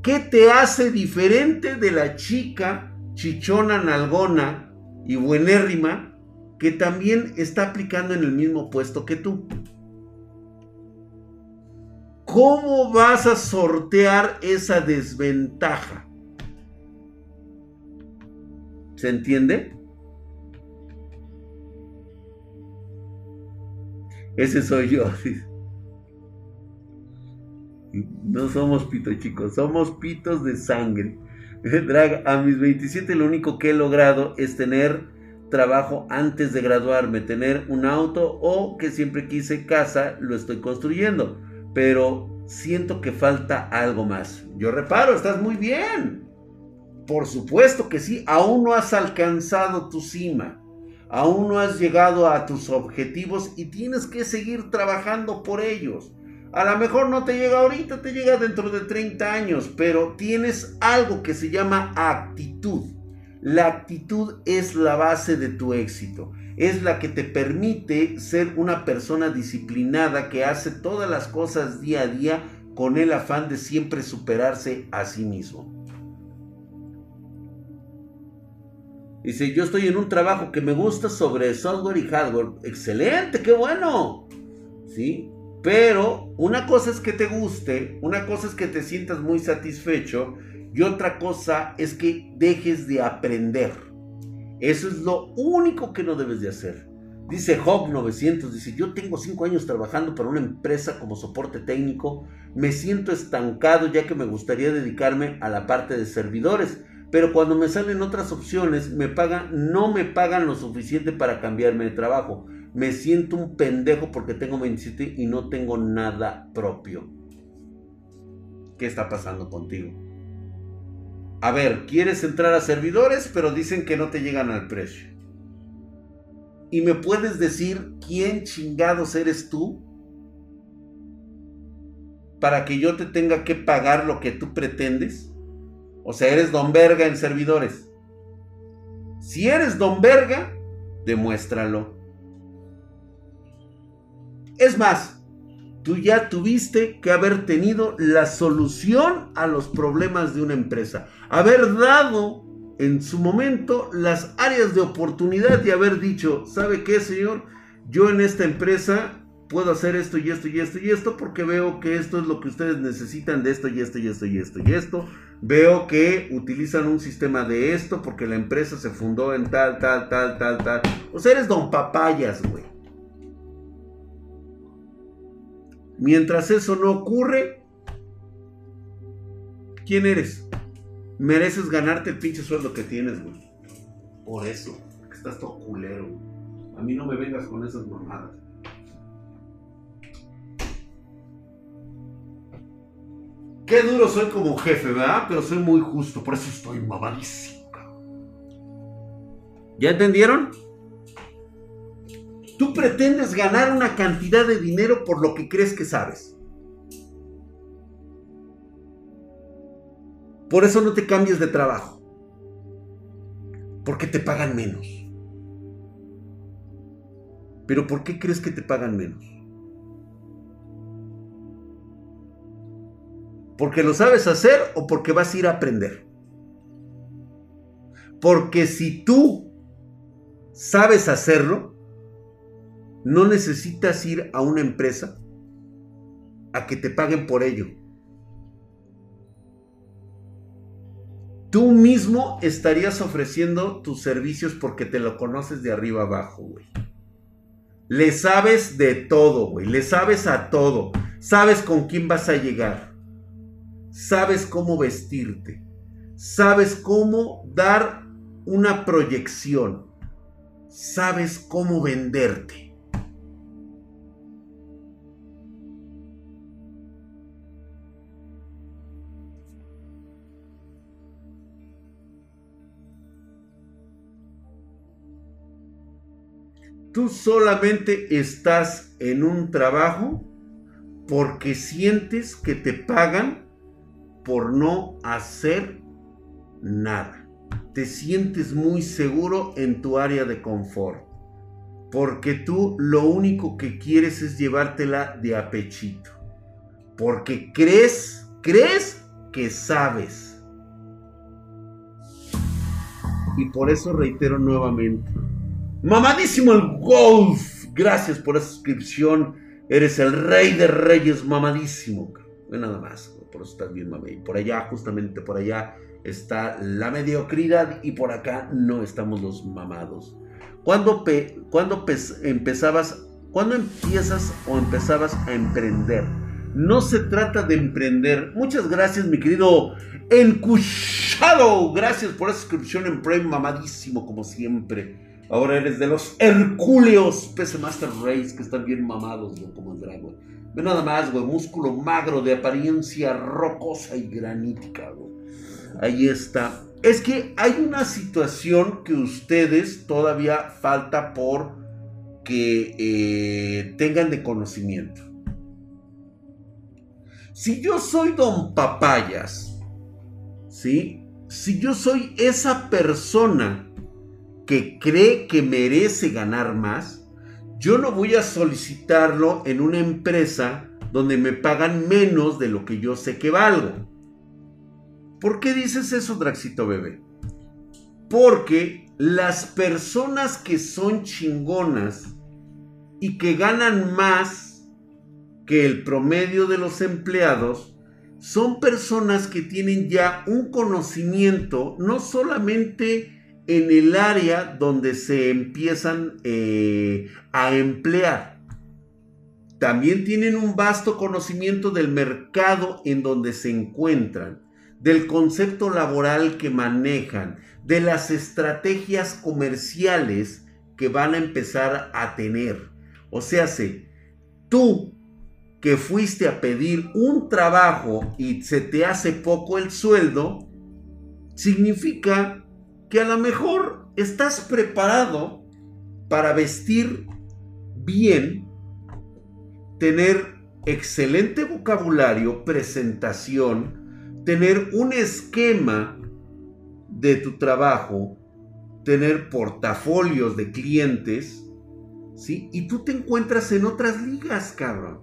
¿Qué te hace diferente de la chica chichona, nalgona y buenérrima que también está aplicando en el mismo puesto que tú? ¿Cómo vas a sortear esa desventaja? ¿Se entiende? Ese soy yo. No somos pitos chicos, somos pitos de sangre. Drag, a mis 27 lo único que he logrado es tener trabajo antes de graduarme, tener un auto o que siempre quise casa, lo estoy construyendo. Pero siento que falta algo más. Yo reparo, estás muy bien. Por supuesto que sí, aún no has alcanzado tu cima. Aún no has llegado a tus objetivos y tienes que seguir trabajando por ellos. A lo mejor no te llega ahorita, te llega dentro de 30 años, pero tienes algo que se llama actitud. La actitud es la base de tu éxito. Es la que te permite ser una persona disciplinada que hace todas las cosas día a día con el afán de siempre superarse a sí mismo. Dice, yo estoy en un trabajo que me gusta sobre software y hardware. Excelente, qué bueno. ¿Sí? Pero una cosa es que te guste, una cosa es que te sientas muy satisfecho y otra cosa es que dejes de aprender. Eso es lo único que no debes de hacer. Dice Hog 900, dice, yo tengo 5 años trabajando para una empresa como soporte técnico, me siento estancado ya que me gustaría dedicarme a la parte de servidores, pero cuando me salen otras opciones, me pagan, no me pagan lo suficiente para cambiarme de trabajo me siento un pendejo porque tengo 27 y no tengo nada propio. ¿Qué está pasando contigo? A ver, quieres entrar a servidores, pero dicen que no te llegan al precio. ¿Y me puedes decir quién chingados eres tú? Para que yo te tenga que pagar lo que tú pretendes. O sea, eres don verga en servidores. Si eres don verga, demuéstralo. Es más, tú ya tuviste que haber tenido la solución a los problemas de una empresa. Haber dado en su momento las áreas de oportunidad y haber dicho, ¿sabe qué, señor? Yo en esta empresa puedo hacer esto y esto y esto y esto porque veo que esto es lo que ustedes necesitan de esto y esto y esto y esto y esto. Veo que utilizan un sistema de esto porque la empresa se fundó en tal, tal, tal, tal, tal. O sea, eres don papayas, güey. Mientras eso no ocurre, ¿quién eres? Mereces ganarte el pinche sueldo que tienes, güey. Por eso, que estás todo culero. A mí no me vengas con esas mamadas. Qué duro soy como jefe, ¿verdad? Pero soy muy justo, por eso estoy mamadísimo. ¿Ya entendieron? Tú pretendes ganar una cantidad de dinero por lo que crees que sabes. Por eso no te cambies de trabajo. Porque te pagan menos. Pero ¿por qué crees que te pagan menos? ¿Porque lo sabes hacer o porque vas a ir a aprender? Porque si tú sabes hacerlo, no necesitas ir a una empresa a que te paguen por ello. Tú mismo estarías ofreciendo tus servicios porque te lo conoces de arriba abajo, güey. Le sabes de todo, güey. Le sabes a todo. Sabes con quién vas a llegar sabes cómo vestirte, sabes cómo dar una proyección, sabes cómo venderte. Tú solamente estás en un trabajo porque sientes que te pagan por no hacer nada. Te sientes muy seguro en tu área de confort. Porque tú lo único que quieres es llevártela de apechito. Porque crees, crees que sabes. Y por eso reitero nuevamente. Mamadísimo el golf. Gracias por esa suscripción. Eres el rey de reyes, mamadísimo. Nada más por eso estás bien mame. Y por allá, justamente por allá, está la mediocridad y por acá no estamos los mamados. ¿Cuándo, cuando empezabas, cuando empiezas o empezabas a emprender? No se trata de emprender. Muchas gracias, mi querido Encuchado. Gracias por la suscripción en Prime, mamadísimo como siempre. Ahora eres de los Hercúleos PC Master Race que están bien mamados, como el dragón. Ve nada más, güey, músculo magro de apariencia rocosa y granítica, güey. Ahí está. Es que hay una situación que ustedes todavía falta por que eh, tengan de conocimiento. Si yo soy don Papayas, ¿sí? Si yo soy esa persona que cree que merece ganar más, yo no voy a solicitarlo en una empresa donde me pagan menos de lo que yo sé que valgo. ¿Por qué dices eso, Draxito Bebé? Porque las personas que son chingonas y que ganan más que el promedio de los empleados son personas que tienen ya un conocimiento no solamente en el área donde se empiezan eh, a emplear. También tienen un vasto conocimiento del mercado en donde se encuentran, del concepto laboral que manejan, de las estrategias comerciales que van a empezar a tener. O sea, si tú que fuiste a pedir un trabajo y se te hace poco el sueldo, significa que a lo mejor estás preparado para vestir bien, tener excelente vocabulario, presentación, tener un esquema de tu trabajo, tener portafolios de clientes, ¿sí? Y tú te encuentras en otras ligas, cabrón.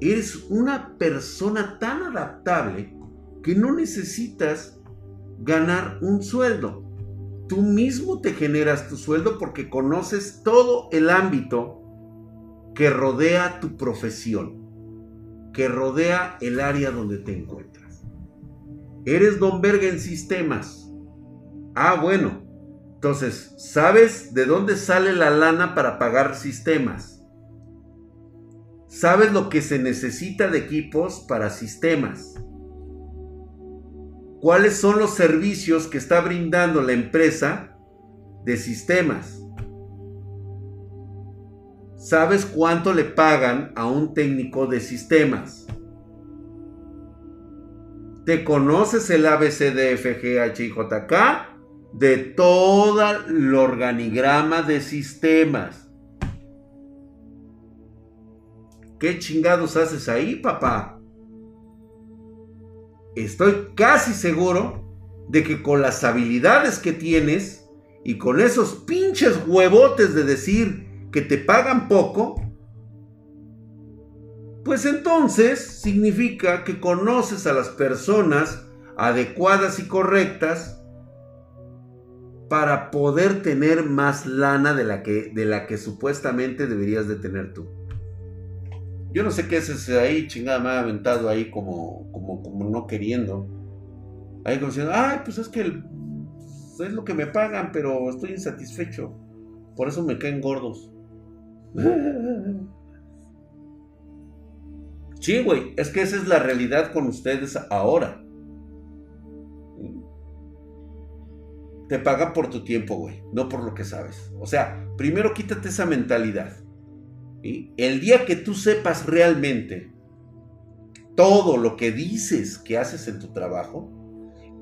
Eres una persona tan adaptable que no necesitas ganar un sueldo. Tú mismo te generas tu sueldo porque conoces todo el ámbito que rodea tu profesión, que rodea el área donde te encuentras. Eres Don Verga en sistemas. Ah, bueno. Entonces, ¿sabes de dónde sale la lana para pagar sistemas? ¿Sabes lo que se necesita de equipos para sistemas? ¿Cuáles son los servicios que está brindando la empresa de sistemas? ¿Sabes cuánto le pagan a un técnico de sistemas? ¿Te conoces el ABCDFGHIJK? De todo el organigrama de sistemas. ¿Qué chingados haces ahí, papá? Estoy casi seguro de que con las habilidades que tienes y con esos pinches huevotes de decir que te pagan poco, pues entonces significa que conoces a las personas adecuadas y correctas para poder tener más lana de la que, de la que supuestamente deberías de tener tú. Yo no sé qué es ese ahí, chingada, me ha aventado ahí como, como, como no queriendo. Ahí como diciendo, ay, pues es que es lo que me pagan, pero estoy insatisfecho. Por eso me caen gordos. Sí, güey, es que esa es la realidad con ustedes ahora. Te paga por tu tiempo, güey, no por lo que sabes. O sea, primero quítate esa mentalidad. El día que tú sepas realmente todo lo que dices que haces en tu trabajo,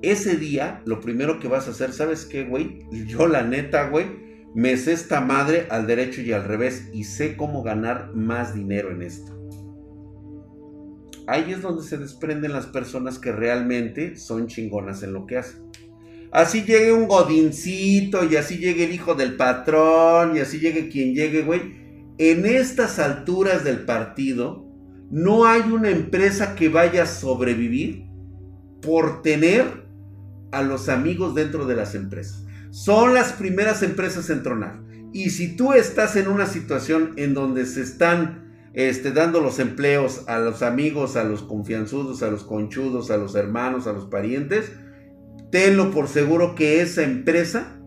ese día lo primero que vas a hacer, ¿sabes qué, güey? Yo la neta, güey, me sé esta madre al derecho y al revés y sé cómo ganar más dinero en esto. Ahí es donde se desprenden las personas que realmente son chingonas en lo que hacen. Así llegue un godincito y así llegue el hijo del patrón y así llegue quien llegue, güey. En estas alturas del partido no hay una empresa que vaya a sobrevivir por tener a los amigos dentro de las empresas son las primeras empresas en tronar. Y si tú estás en una situación en donde se están este, dando los empleos a los amigos, a los confianzudos, a los conchudos, a los hermanos, a los parientes, tenlo por seguro que esa empresa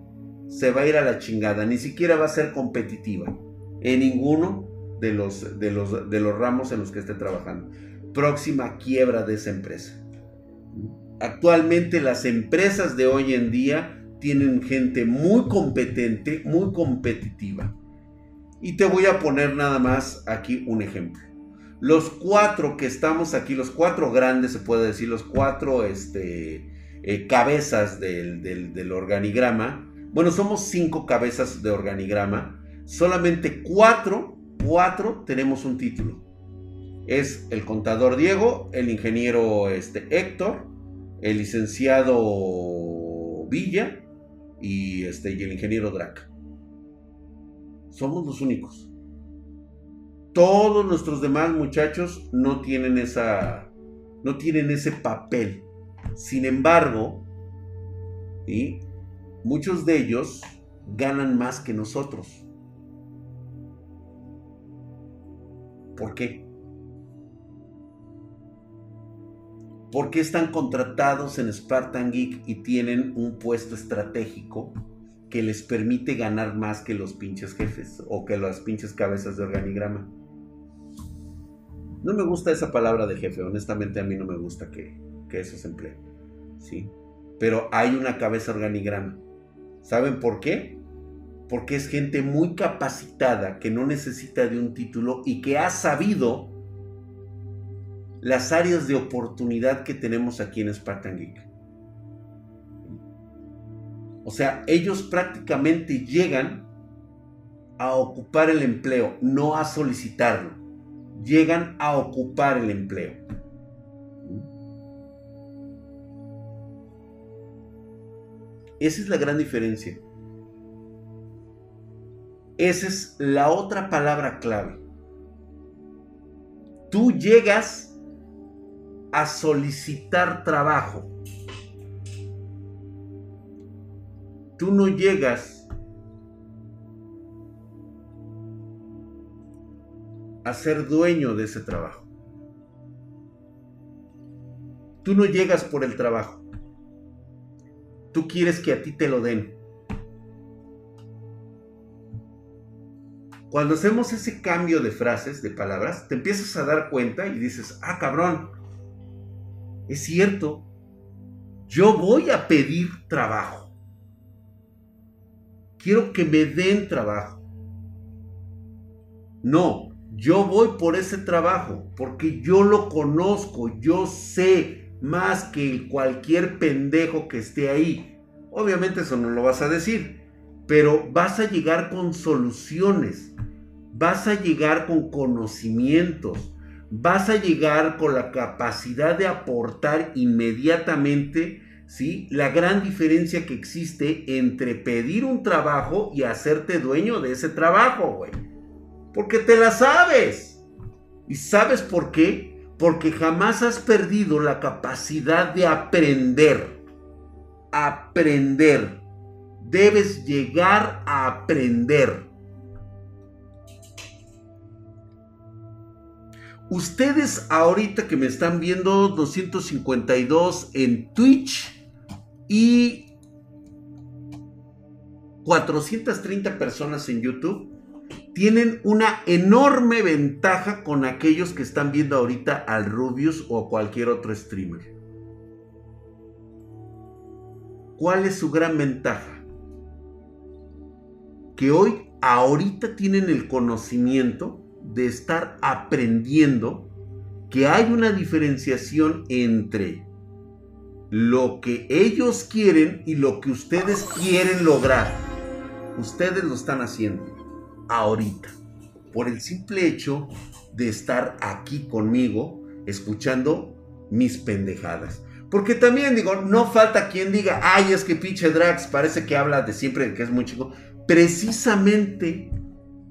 se va a ir a la chingada. Ni siquiera va a ser competitiva en ninguno de los, de los, de los ramos en los que esté trabajando. Próxima quiebra de esa empresa. Actualmente las empresas de hoy en día tienen gente muy competente, muy competitiva. Y te voy a poner nada más aquí un ejemplo. Los cuatro que estamos aquí, los cuatro grandes, se puede decir, los cuatro este, eh, cabezas del, del organigrama. Bueno, somos cinco cabezas de organigrama. Solamente cuatro, cuatro tenemos un título. Es el contador Diego, el ingeniero este, Héctor, el licenciado Villa y, este, y el ingeniero Drac. Somos los únicos. Todos nuestros demás muchachos no tienen esa. no tienen ese papel. Sin embargo, muchos de ellos ganan más que nosotros. ¿Por qué? ¿Por qué están contratados en Spartan Geek y tienen un puesto estratégico que les permite ganar más que los pinches jefes o que las pinches cabezas de organigrama? No me gusta esa palabra de jefe, honestamente a mí no me gusta que, eso se emplee. ¿sí? Pero hay una cabeza organigrama. ¿Saben por qué? Porque es gente muy capacitada que no necesita de un título y que ha sabido las áreas de oportunidad que tenemos aquí en Spartan Geek. O sea, ellos prácticamente llegan a ocupar el empleo, no a solicitarlo. Llegan a ocupar el empleo. Esa es la gran diferencia. Esa es la otra palabra clave. Tú llegas a solicitar trabajo. Tú no llegas a ser dueño de ese trabajo. Tú no llegas por el trabajo. Tú quieres que a ti te lo den. Cuando hacemos ese cambio de frases, de palabras, te empiezas a dar cuenta y dices, ah, cabrón, es cierto, yo voy a pedir trabajo. Quiero que me den trabajo. No, yo voy por ese trabajo porque yo lo conozco, yo sé más que cualquier pendejo que esté ahí. Obviamente eso no lo vas a decir, pero vas a llegar con soluciones vas a llegar con conocimientos, vas a llegar con la capacidad de aportar inmediatamente, ¿sí? La gran diferencia que existe entre pedir un trabajo y hacerte dueño de ese trabajo, güey. Porque te la sabes. ¿Y sabes por qué? Porque jamás has perdido la capacidad de aprender. Aprender. Debes llegar a aprender. Ustedes ahorita que me están viendo 252 en Twitch y 430 personas en YouTube, tienen una enorme ventaja con aquellos que están viendo ahorita al Rubius o a cualquier otro streamer. ¿Cuál es su gran ventaja? Que hoy, ahorita tienen el conocimiento de estar aprendiendo que hay una diferenciación entre lo que ellos quieren y lo que ustedes quieren lograr. Ustedes lo están haciendo ahorita por el simple hecho de estar aquí conmigo escuchando mis pendejadas. Porque también digo, no falta quien diga, ay, es que pinche Drax parece que habla de siempre que es muy chico. Precisamente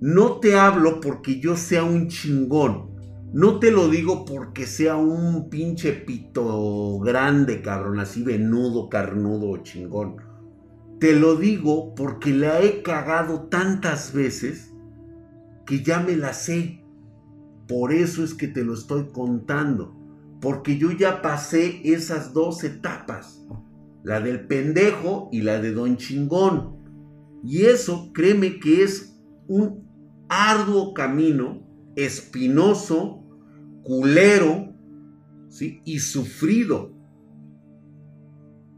no te hablo porque yo sea un chingón. No te lo digo porque sea un pinche pito grande, cabrón, así venudo, carnudo, chingón. Te lo digo porque la he cagado tantas veces que ya me la sé. Por eso es que te lo estoy contando. Porque yo ya pasé esas dos etapas. La del pendejo y la de don chingón. Y eso, créeme que es un arduo camino, espinoso, culero, ¿sí? y sufrido.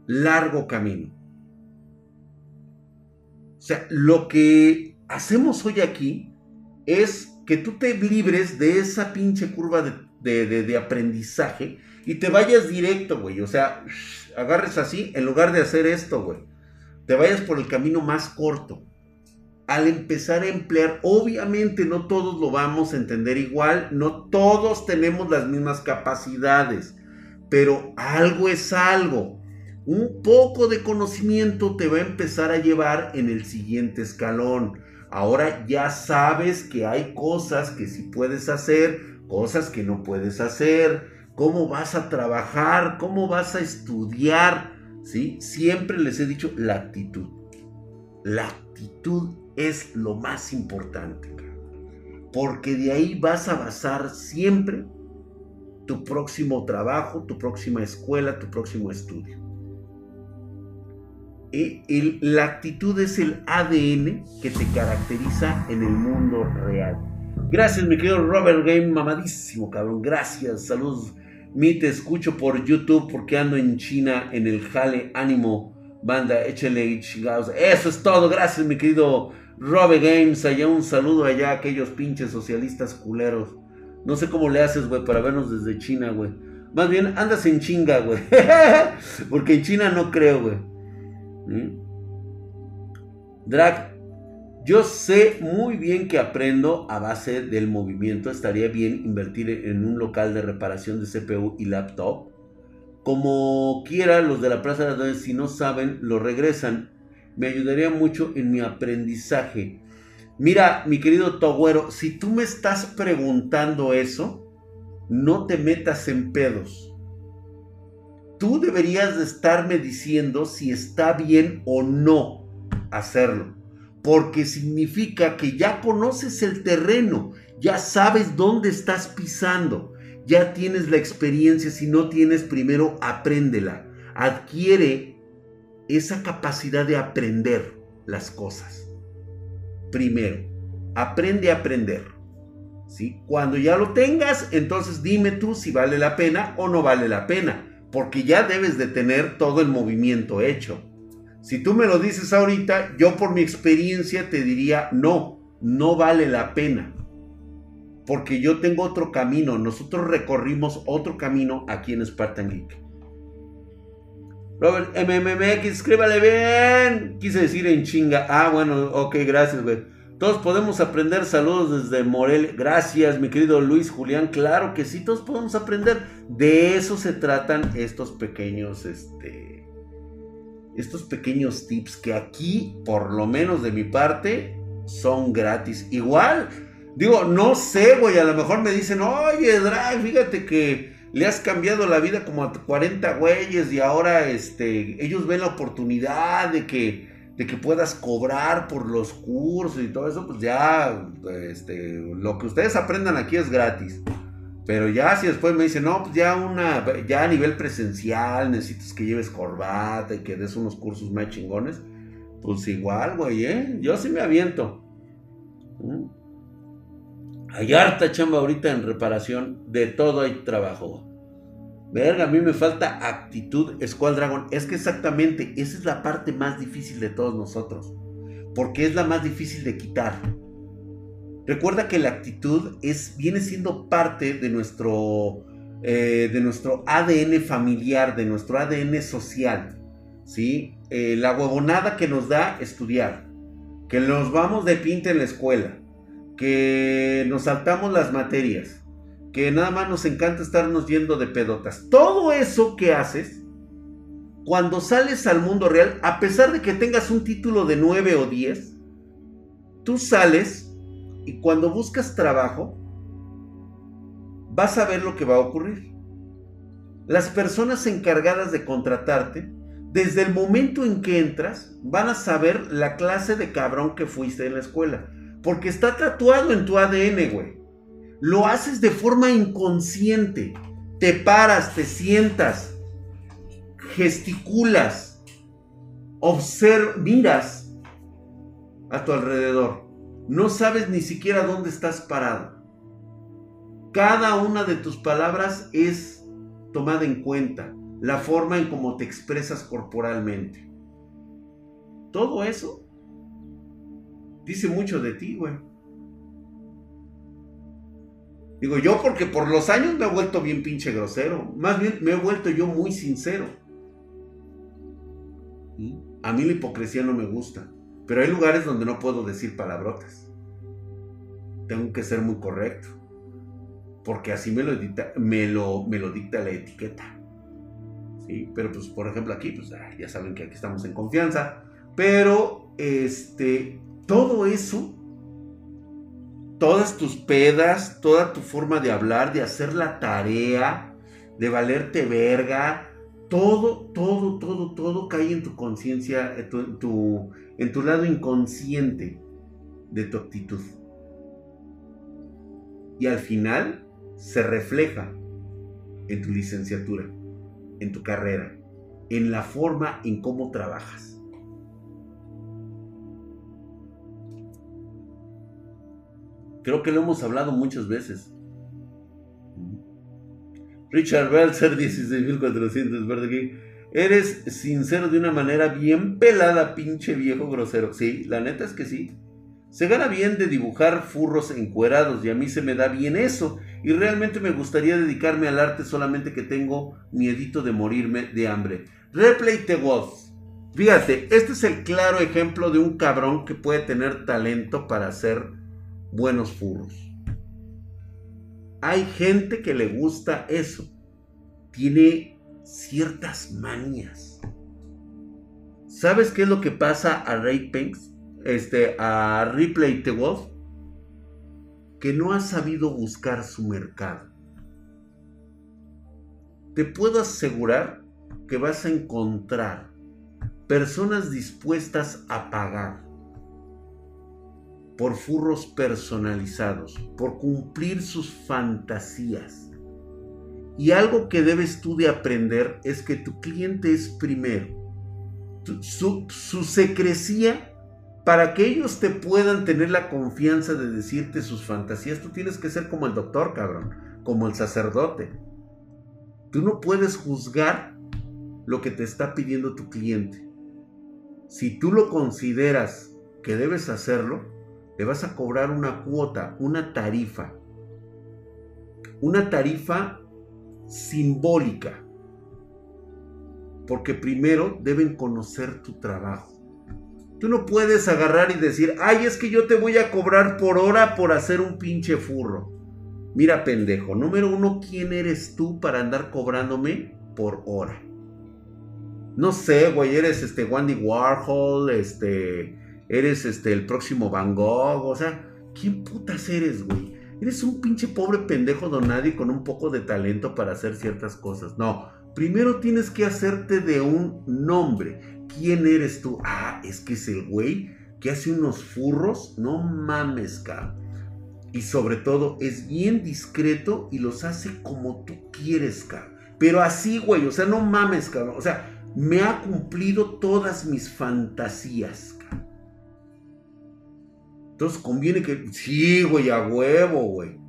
Largo camino. O sea, lo que hacemos hoy aquí es que tú te libres de esa pinche curva de, de aprendizaje y te vayas directo, güey. O sea, agarres así en lugar de hacer esto, güey. Te vayas por el camino más corto al empezar a emplear, obviamente no todos lo vamos a entender igual, no todos tenemos las mismas capacidades, pero algo es algo. Un poco de conocimiento te va a empezar a llevar en el siguiente escalón. Ahora ya sabes que hay cosas que sí puedes hacer, cosas que no puedes hacer, cómo vas a trabajar, cómo vas a estudiar, Siempre les he dicho la actitud. La actitud es lo más importante. Porque de ahí vas a basar siempre tu próximo trabajo, tu próxima escuela, tu próximo estudio. Y la actitud es el ADN que te caracteriza en el mundo real. Gracias, mi querido Robert Game, mamadísimo, cabrón. Gracias, saludos. Mi te escucho por YouTube porque ando en China en el Jale Ánimo. Banda, échale chingados. Eso es todo. Gracias, mi querido Robe Games, allá un saludo allá a aquellos pinches socialistas culeros. No sé cómo le haces, güey, para vernos desde China, güey. Más bien, andas en chinga, güey. Porque en China no creo, güey. ¿Mm? Drag, yo sé muy bien que aprendo a base del movimiento. Estaría bien invertir en un local de reparación de CPU y laptop. Como quiera, los de la Plaza de si no saben, lo regresan me ayudaría mucho en mi aprendizaje. Mira, mi querido Togüero, si tú me estás preguntando eso, no te metas en pedos. Tú deberías de estarme diciendo si está bien o no hacerlo, porque significa que ya conoces el terreno, ya sabes dónde estás pisando, ya tienes la experiencia, si no tienes primero, apréndela. Adquiere esa capacidad de aprender las cosas. Primero, aprende a aprender. ¿sí? Cuando ya lo tengas, entonces dime tú si vale la pena o no vale la pena, porque ya debes de tener todo el movimiento hecho. Si tú me lo dices ahorita, yo por mi experiencia te diría, no, no vale la pena. Porque yo tengo otro camino, nosotros recorrimos otro camino aquí en Spartan Geek. Robert MMMX, escríbale bien. Quise decir en chinga. Ah, bueno, ok, gracias, güey. Todos podemos aprender. Saludos desde Morel. Gracias, mi querido Luis Julián. Claro que sí, todos podemos aprender. De eso se tratan estos pequeños, este, estos pequeños tips que aquí, por lo menos de mi parte, son gratis. Igual, digo, no sé, güey, a lo mejor me dicen, oye, Drag, fíjate que le has cambiado la vida como a 40 güeyes y ahora este, ellos ven la oportunidad de que, de que puedas cobrar por los cursos y todo eso, pues ya, este, lo que ustedes aprendan aquí es gratis. Pero ya si después me dicen, no, pues ya una, ya a nivel presencial necesitas que lleves corbata y que des unos cursos más chingones, pues igual, güey, ¿eh? Yo sí me aviento. ¿Mm? Hay harta chamba ahorita en reparación, de todo hay trabajo. Verga, a mí me falta actitud Squad Dragon. Es que exactamente esa es la parte más difícil de todos nosotros. Porque es la más difícil de quitar. Recuerda que la actitud es, viene siendo parte de nuestro, eh, de nuestro ADN familiar, de nuestro ADN social. ¿sí? Eh, la huevonada que nos da estudiar. Que nos vamos de pinta en la escuela. Que nos saltamos las materias. Que nada más nos encanta estarnos yendo de pedotas. Todo eso que haces, cuando sales al mundo real, a pesar de que tengas un título de 9 o 10, tú sales y cuando buscas trabajo, vas a ver lo que va a ocurrir. Las personas encargadas de contratarte, desde el momento en que entras, van a saber la clase de cabrón que fuiste en la escuela. Porque está tatuado en tu ADN, güey. Lo haces de forma inconsciente. Te paras, te sientas, gesticulas, observas, miras a tu alrededor no sabes ni siquiera dónde estás parado. Cada una de tus palabras es tomada en cuenta, la forma en cómo te expresas corporalmente. Todo eso dice mucho de ti, güey. Digo yo porque por los años me he vuelto bien pinche grosero. Más bien me he vuelto yo muy sincero. A mí la hipocresía no me gusta. Pero hay lugares donde no puedo decir palabrotas. Tengo que ser muy correcto. Porque así me lo dicta, me lo, me lo dicta la etiqueta. ¿Sí? Pero pues por ejemplo aquí, pues ya saben que aquí estamos en confianza. Pero este, todo eso, todas tus pedas, toda tu forma de hablar, de hacer la tarea, de valerte verga, todo, todo, todo, todo cae en tu conciencia, en tu lado inconsciente de tu actitud. Y al final se refleja en tu licenciatura, en tu carrera, en la forma en cómo trabajas. Creo que lo hemos hablado muchas veces. Richard Belzer, 16.400, ¿verdad? Eres sincero de una manera bien pelada, pinche viejo grosero. Sí, la neta es que sí. Se gana bien de dibujar furros encuerados y a mí se me da bien eso. Y realmente me gustaría dedicarme al arte solamente que tengo miedito de morirme de hambre. Replay the Wolf. Fíjate, este es el claro ejemplo de un cabrón que puede tener talento para hacer buenos furros. Hay gente que le gusta eso. Tiene ciertas manías. ¿Sabes qué es lo que pasa a Ray Pinks? Este, a Ripley The Wolf. Que no ha sabido buscar su mercado. Te puedo asegurar que vas a encontrar personas dispuestas a pagar por furros personalizados, por cumplir sus fantasías. Y algo que debes tú de aprender es que tu cliente es primero. Su, secrecía, para que ellos te puedan tener la confianza de decirte sus fantasías, tú tienes que ser como el doctor, cabrón, como el sacerdote. Tú no puedes juzgar lo que te está pidiendo tu cliente. Si tú lo consideras que debes hacerlo, le vas a cobrar una cuota, una tarifa. Una tarifa simbólica. Porque primero deben conocer tu trabajo. Tú no puedes agarrar y decir, ay, es que yo te voy a cobrar por hora por hacer un pinche furro. Mira, pendejo, número uno, ¿quién eres tú para andar cobrándome por hora? No sé, güey, eres este Wandy Warhol, este, eres este el próximo Van Gogh, o sea, ¿quién putas eres, güey? Eres un pinche pobre pendejo don nadie con un poco de talento para hacer ciertas cosas. No, primero tienes que hacerte de un nombre. ¿Quién eres tú? Ah, es que es el güey que hace unos furros. No mames, cabrón. Y sobre todo es bien discreto y los hace como tú quieres, cabrón. Pero así, güey, o sea, no mames, cabrón. O sea, me ha cumplido todas mis fantasías, entonces conviene que, sí, güey, a huevo, güey.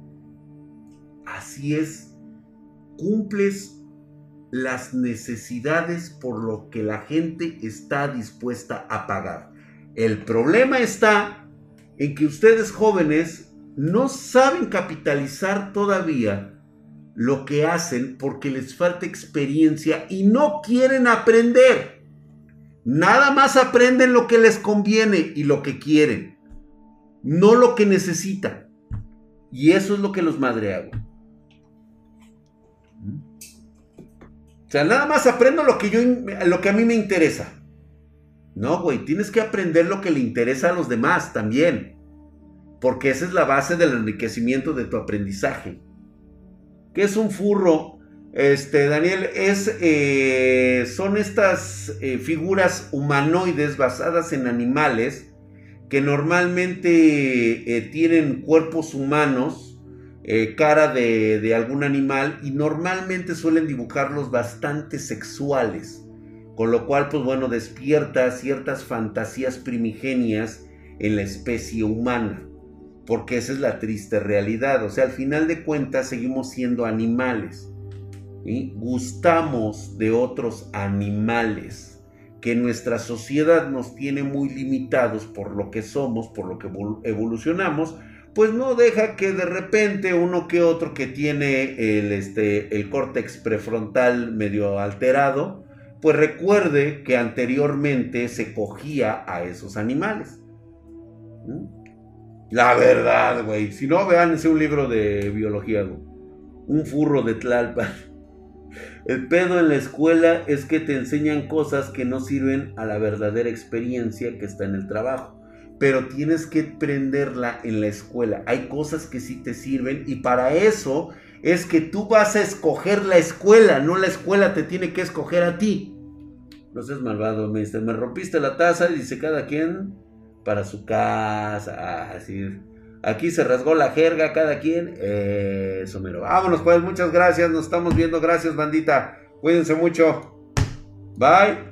Así es. Cumples las necesidades por lo que la gente está dispuesta a pagar. El problema está en que ustedes jóvenes no saben capitalizar todavía lo que hacen porque les falta experiencia y no quieren aprender. Nada más aprenden lo que les conviene y lo que quieren no lo que necesita. Y eso es lo que los madre O sea, nada más aprendo lo que, yo, lo que a mí me interesa. No, güey, tienes que aprender lo que le interesa a los demás también. Porque esa es la base del enriquecimiento de tu aprendizaje. ¿Qué es un furro? Este, Daniel, es, eh, son estas eh, figuras humanoides basadas en animales que normalmente eh, tienen cuerpos humanos, eh, cara de, algún animal y normalmente suelen dibujarlos bastante sexuales, con lo cual pues bueno despierta ciertas fantasías primigenias en la especie humana, porque esa es la triste realidad, o sea, al final de cuentas seguimos siendo animales, y gustamos de otros animales que nuestra sociedad nos tiene muy limitados por lo que somos, por lo que evolucionamos, pues no deja que de repente uno que otro que tiene el, este, el córtex prefrontal medio alterado, pues recuerde que anteriormente se cogía a esos animales. La verdad, güey. Si no, vean ese un libro de biología, Un furro de Tlalpan. El pedo en la escuela es que te enseñan cosas que no sirven a la verdadera experiencia que está en el trabajo. Pero tienes que prenderla en la escuela. Hay cosas que sí te sirven y para eso es que tú vas a escoger la escuela, no la escuela te tiene que escoger a ti. No seas malvado, dice, me rompiste la taza, y dice cada quien para su casa, así. Aquí se rasgó la jerga cada quien. eso mero. Vámonos pues, muchas gracias. Nos estamos viendo. Gracias, bandita. Cuídense mucho. Bye.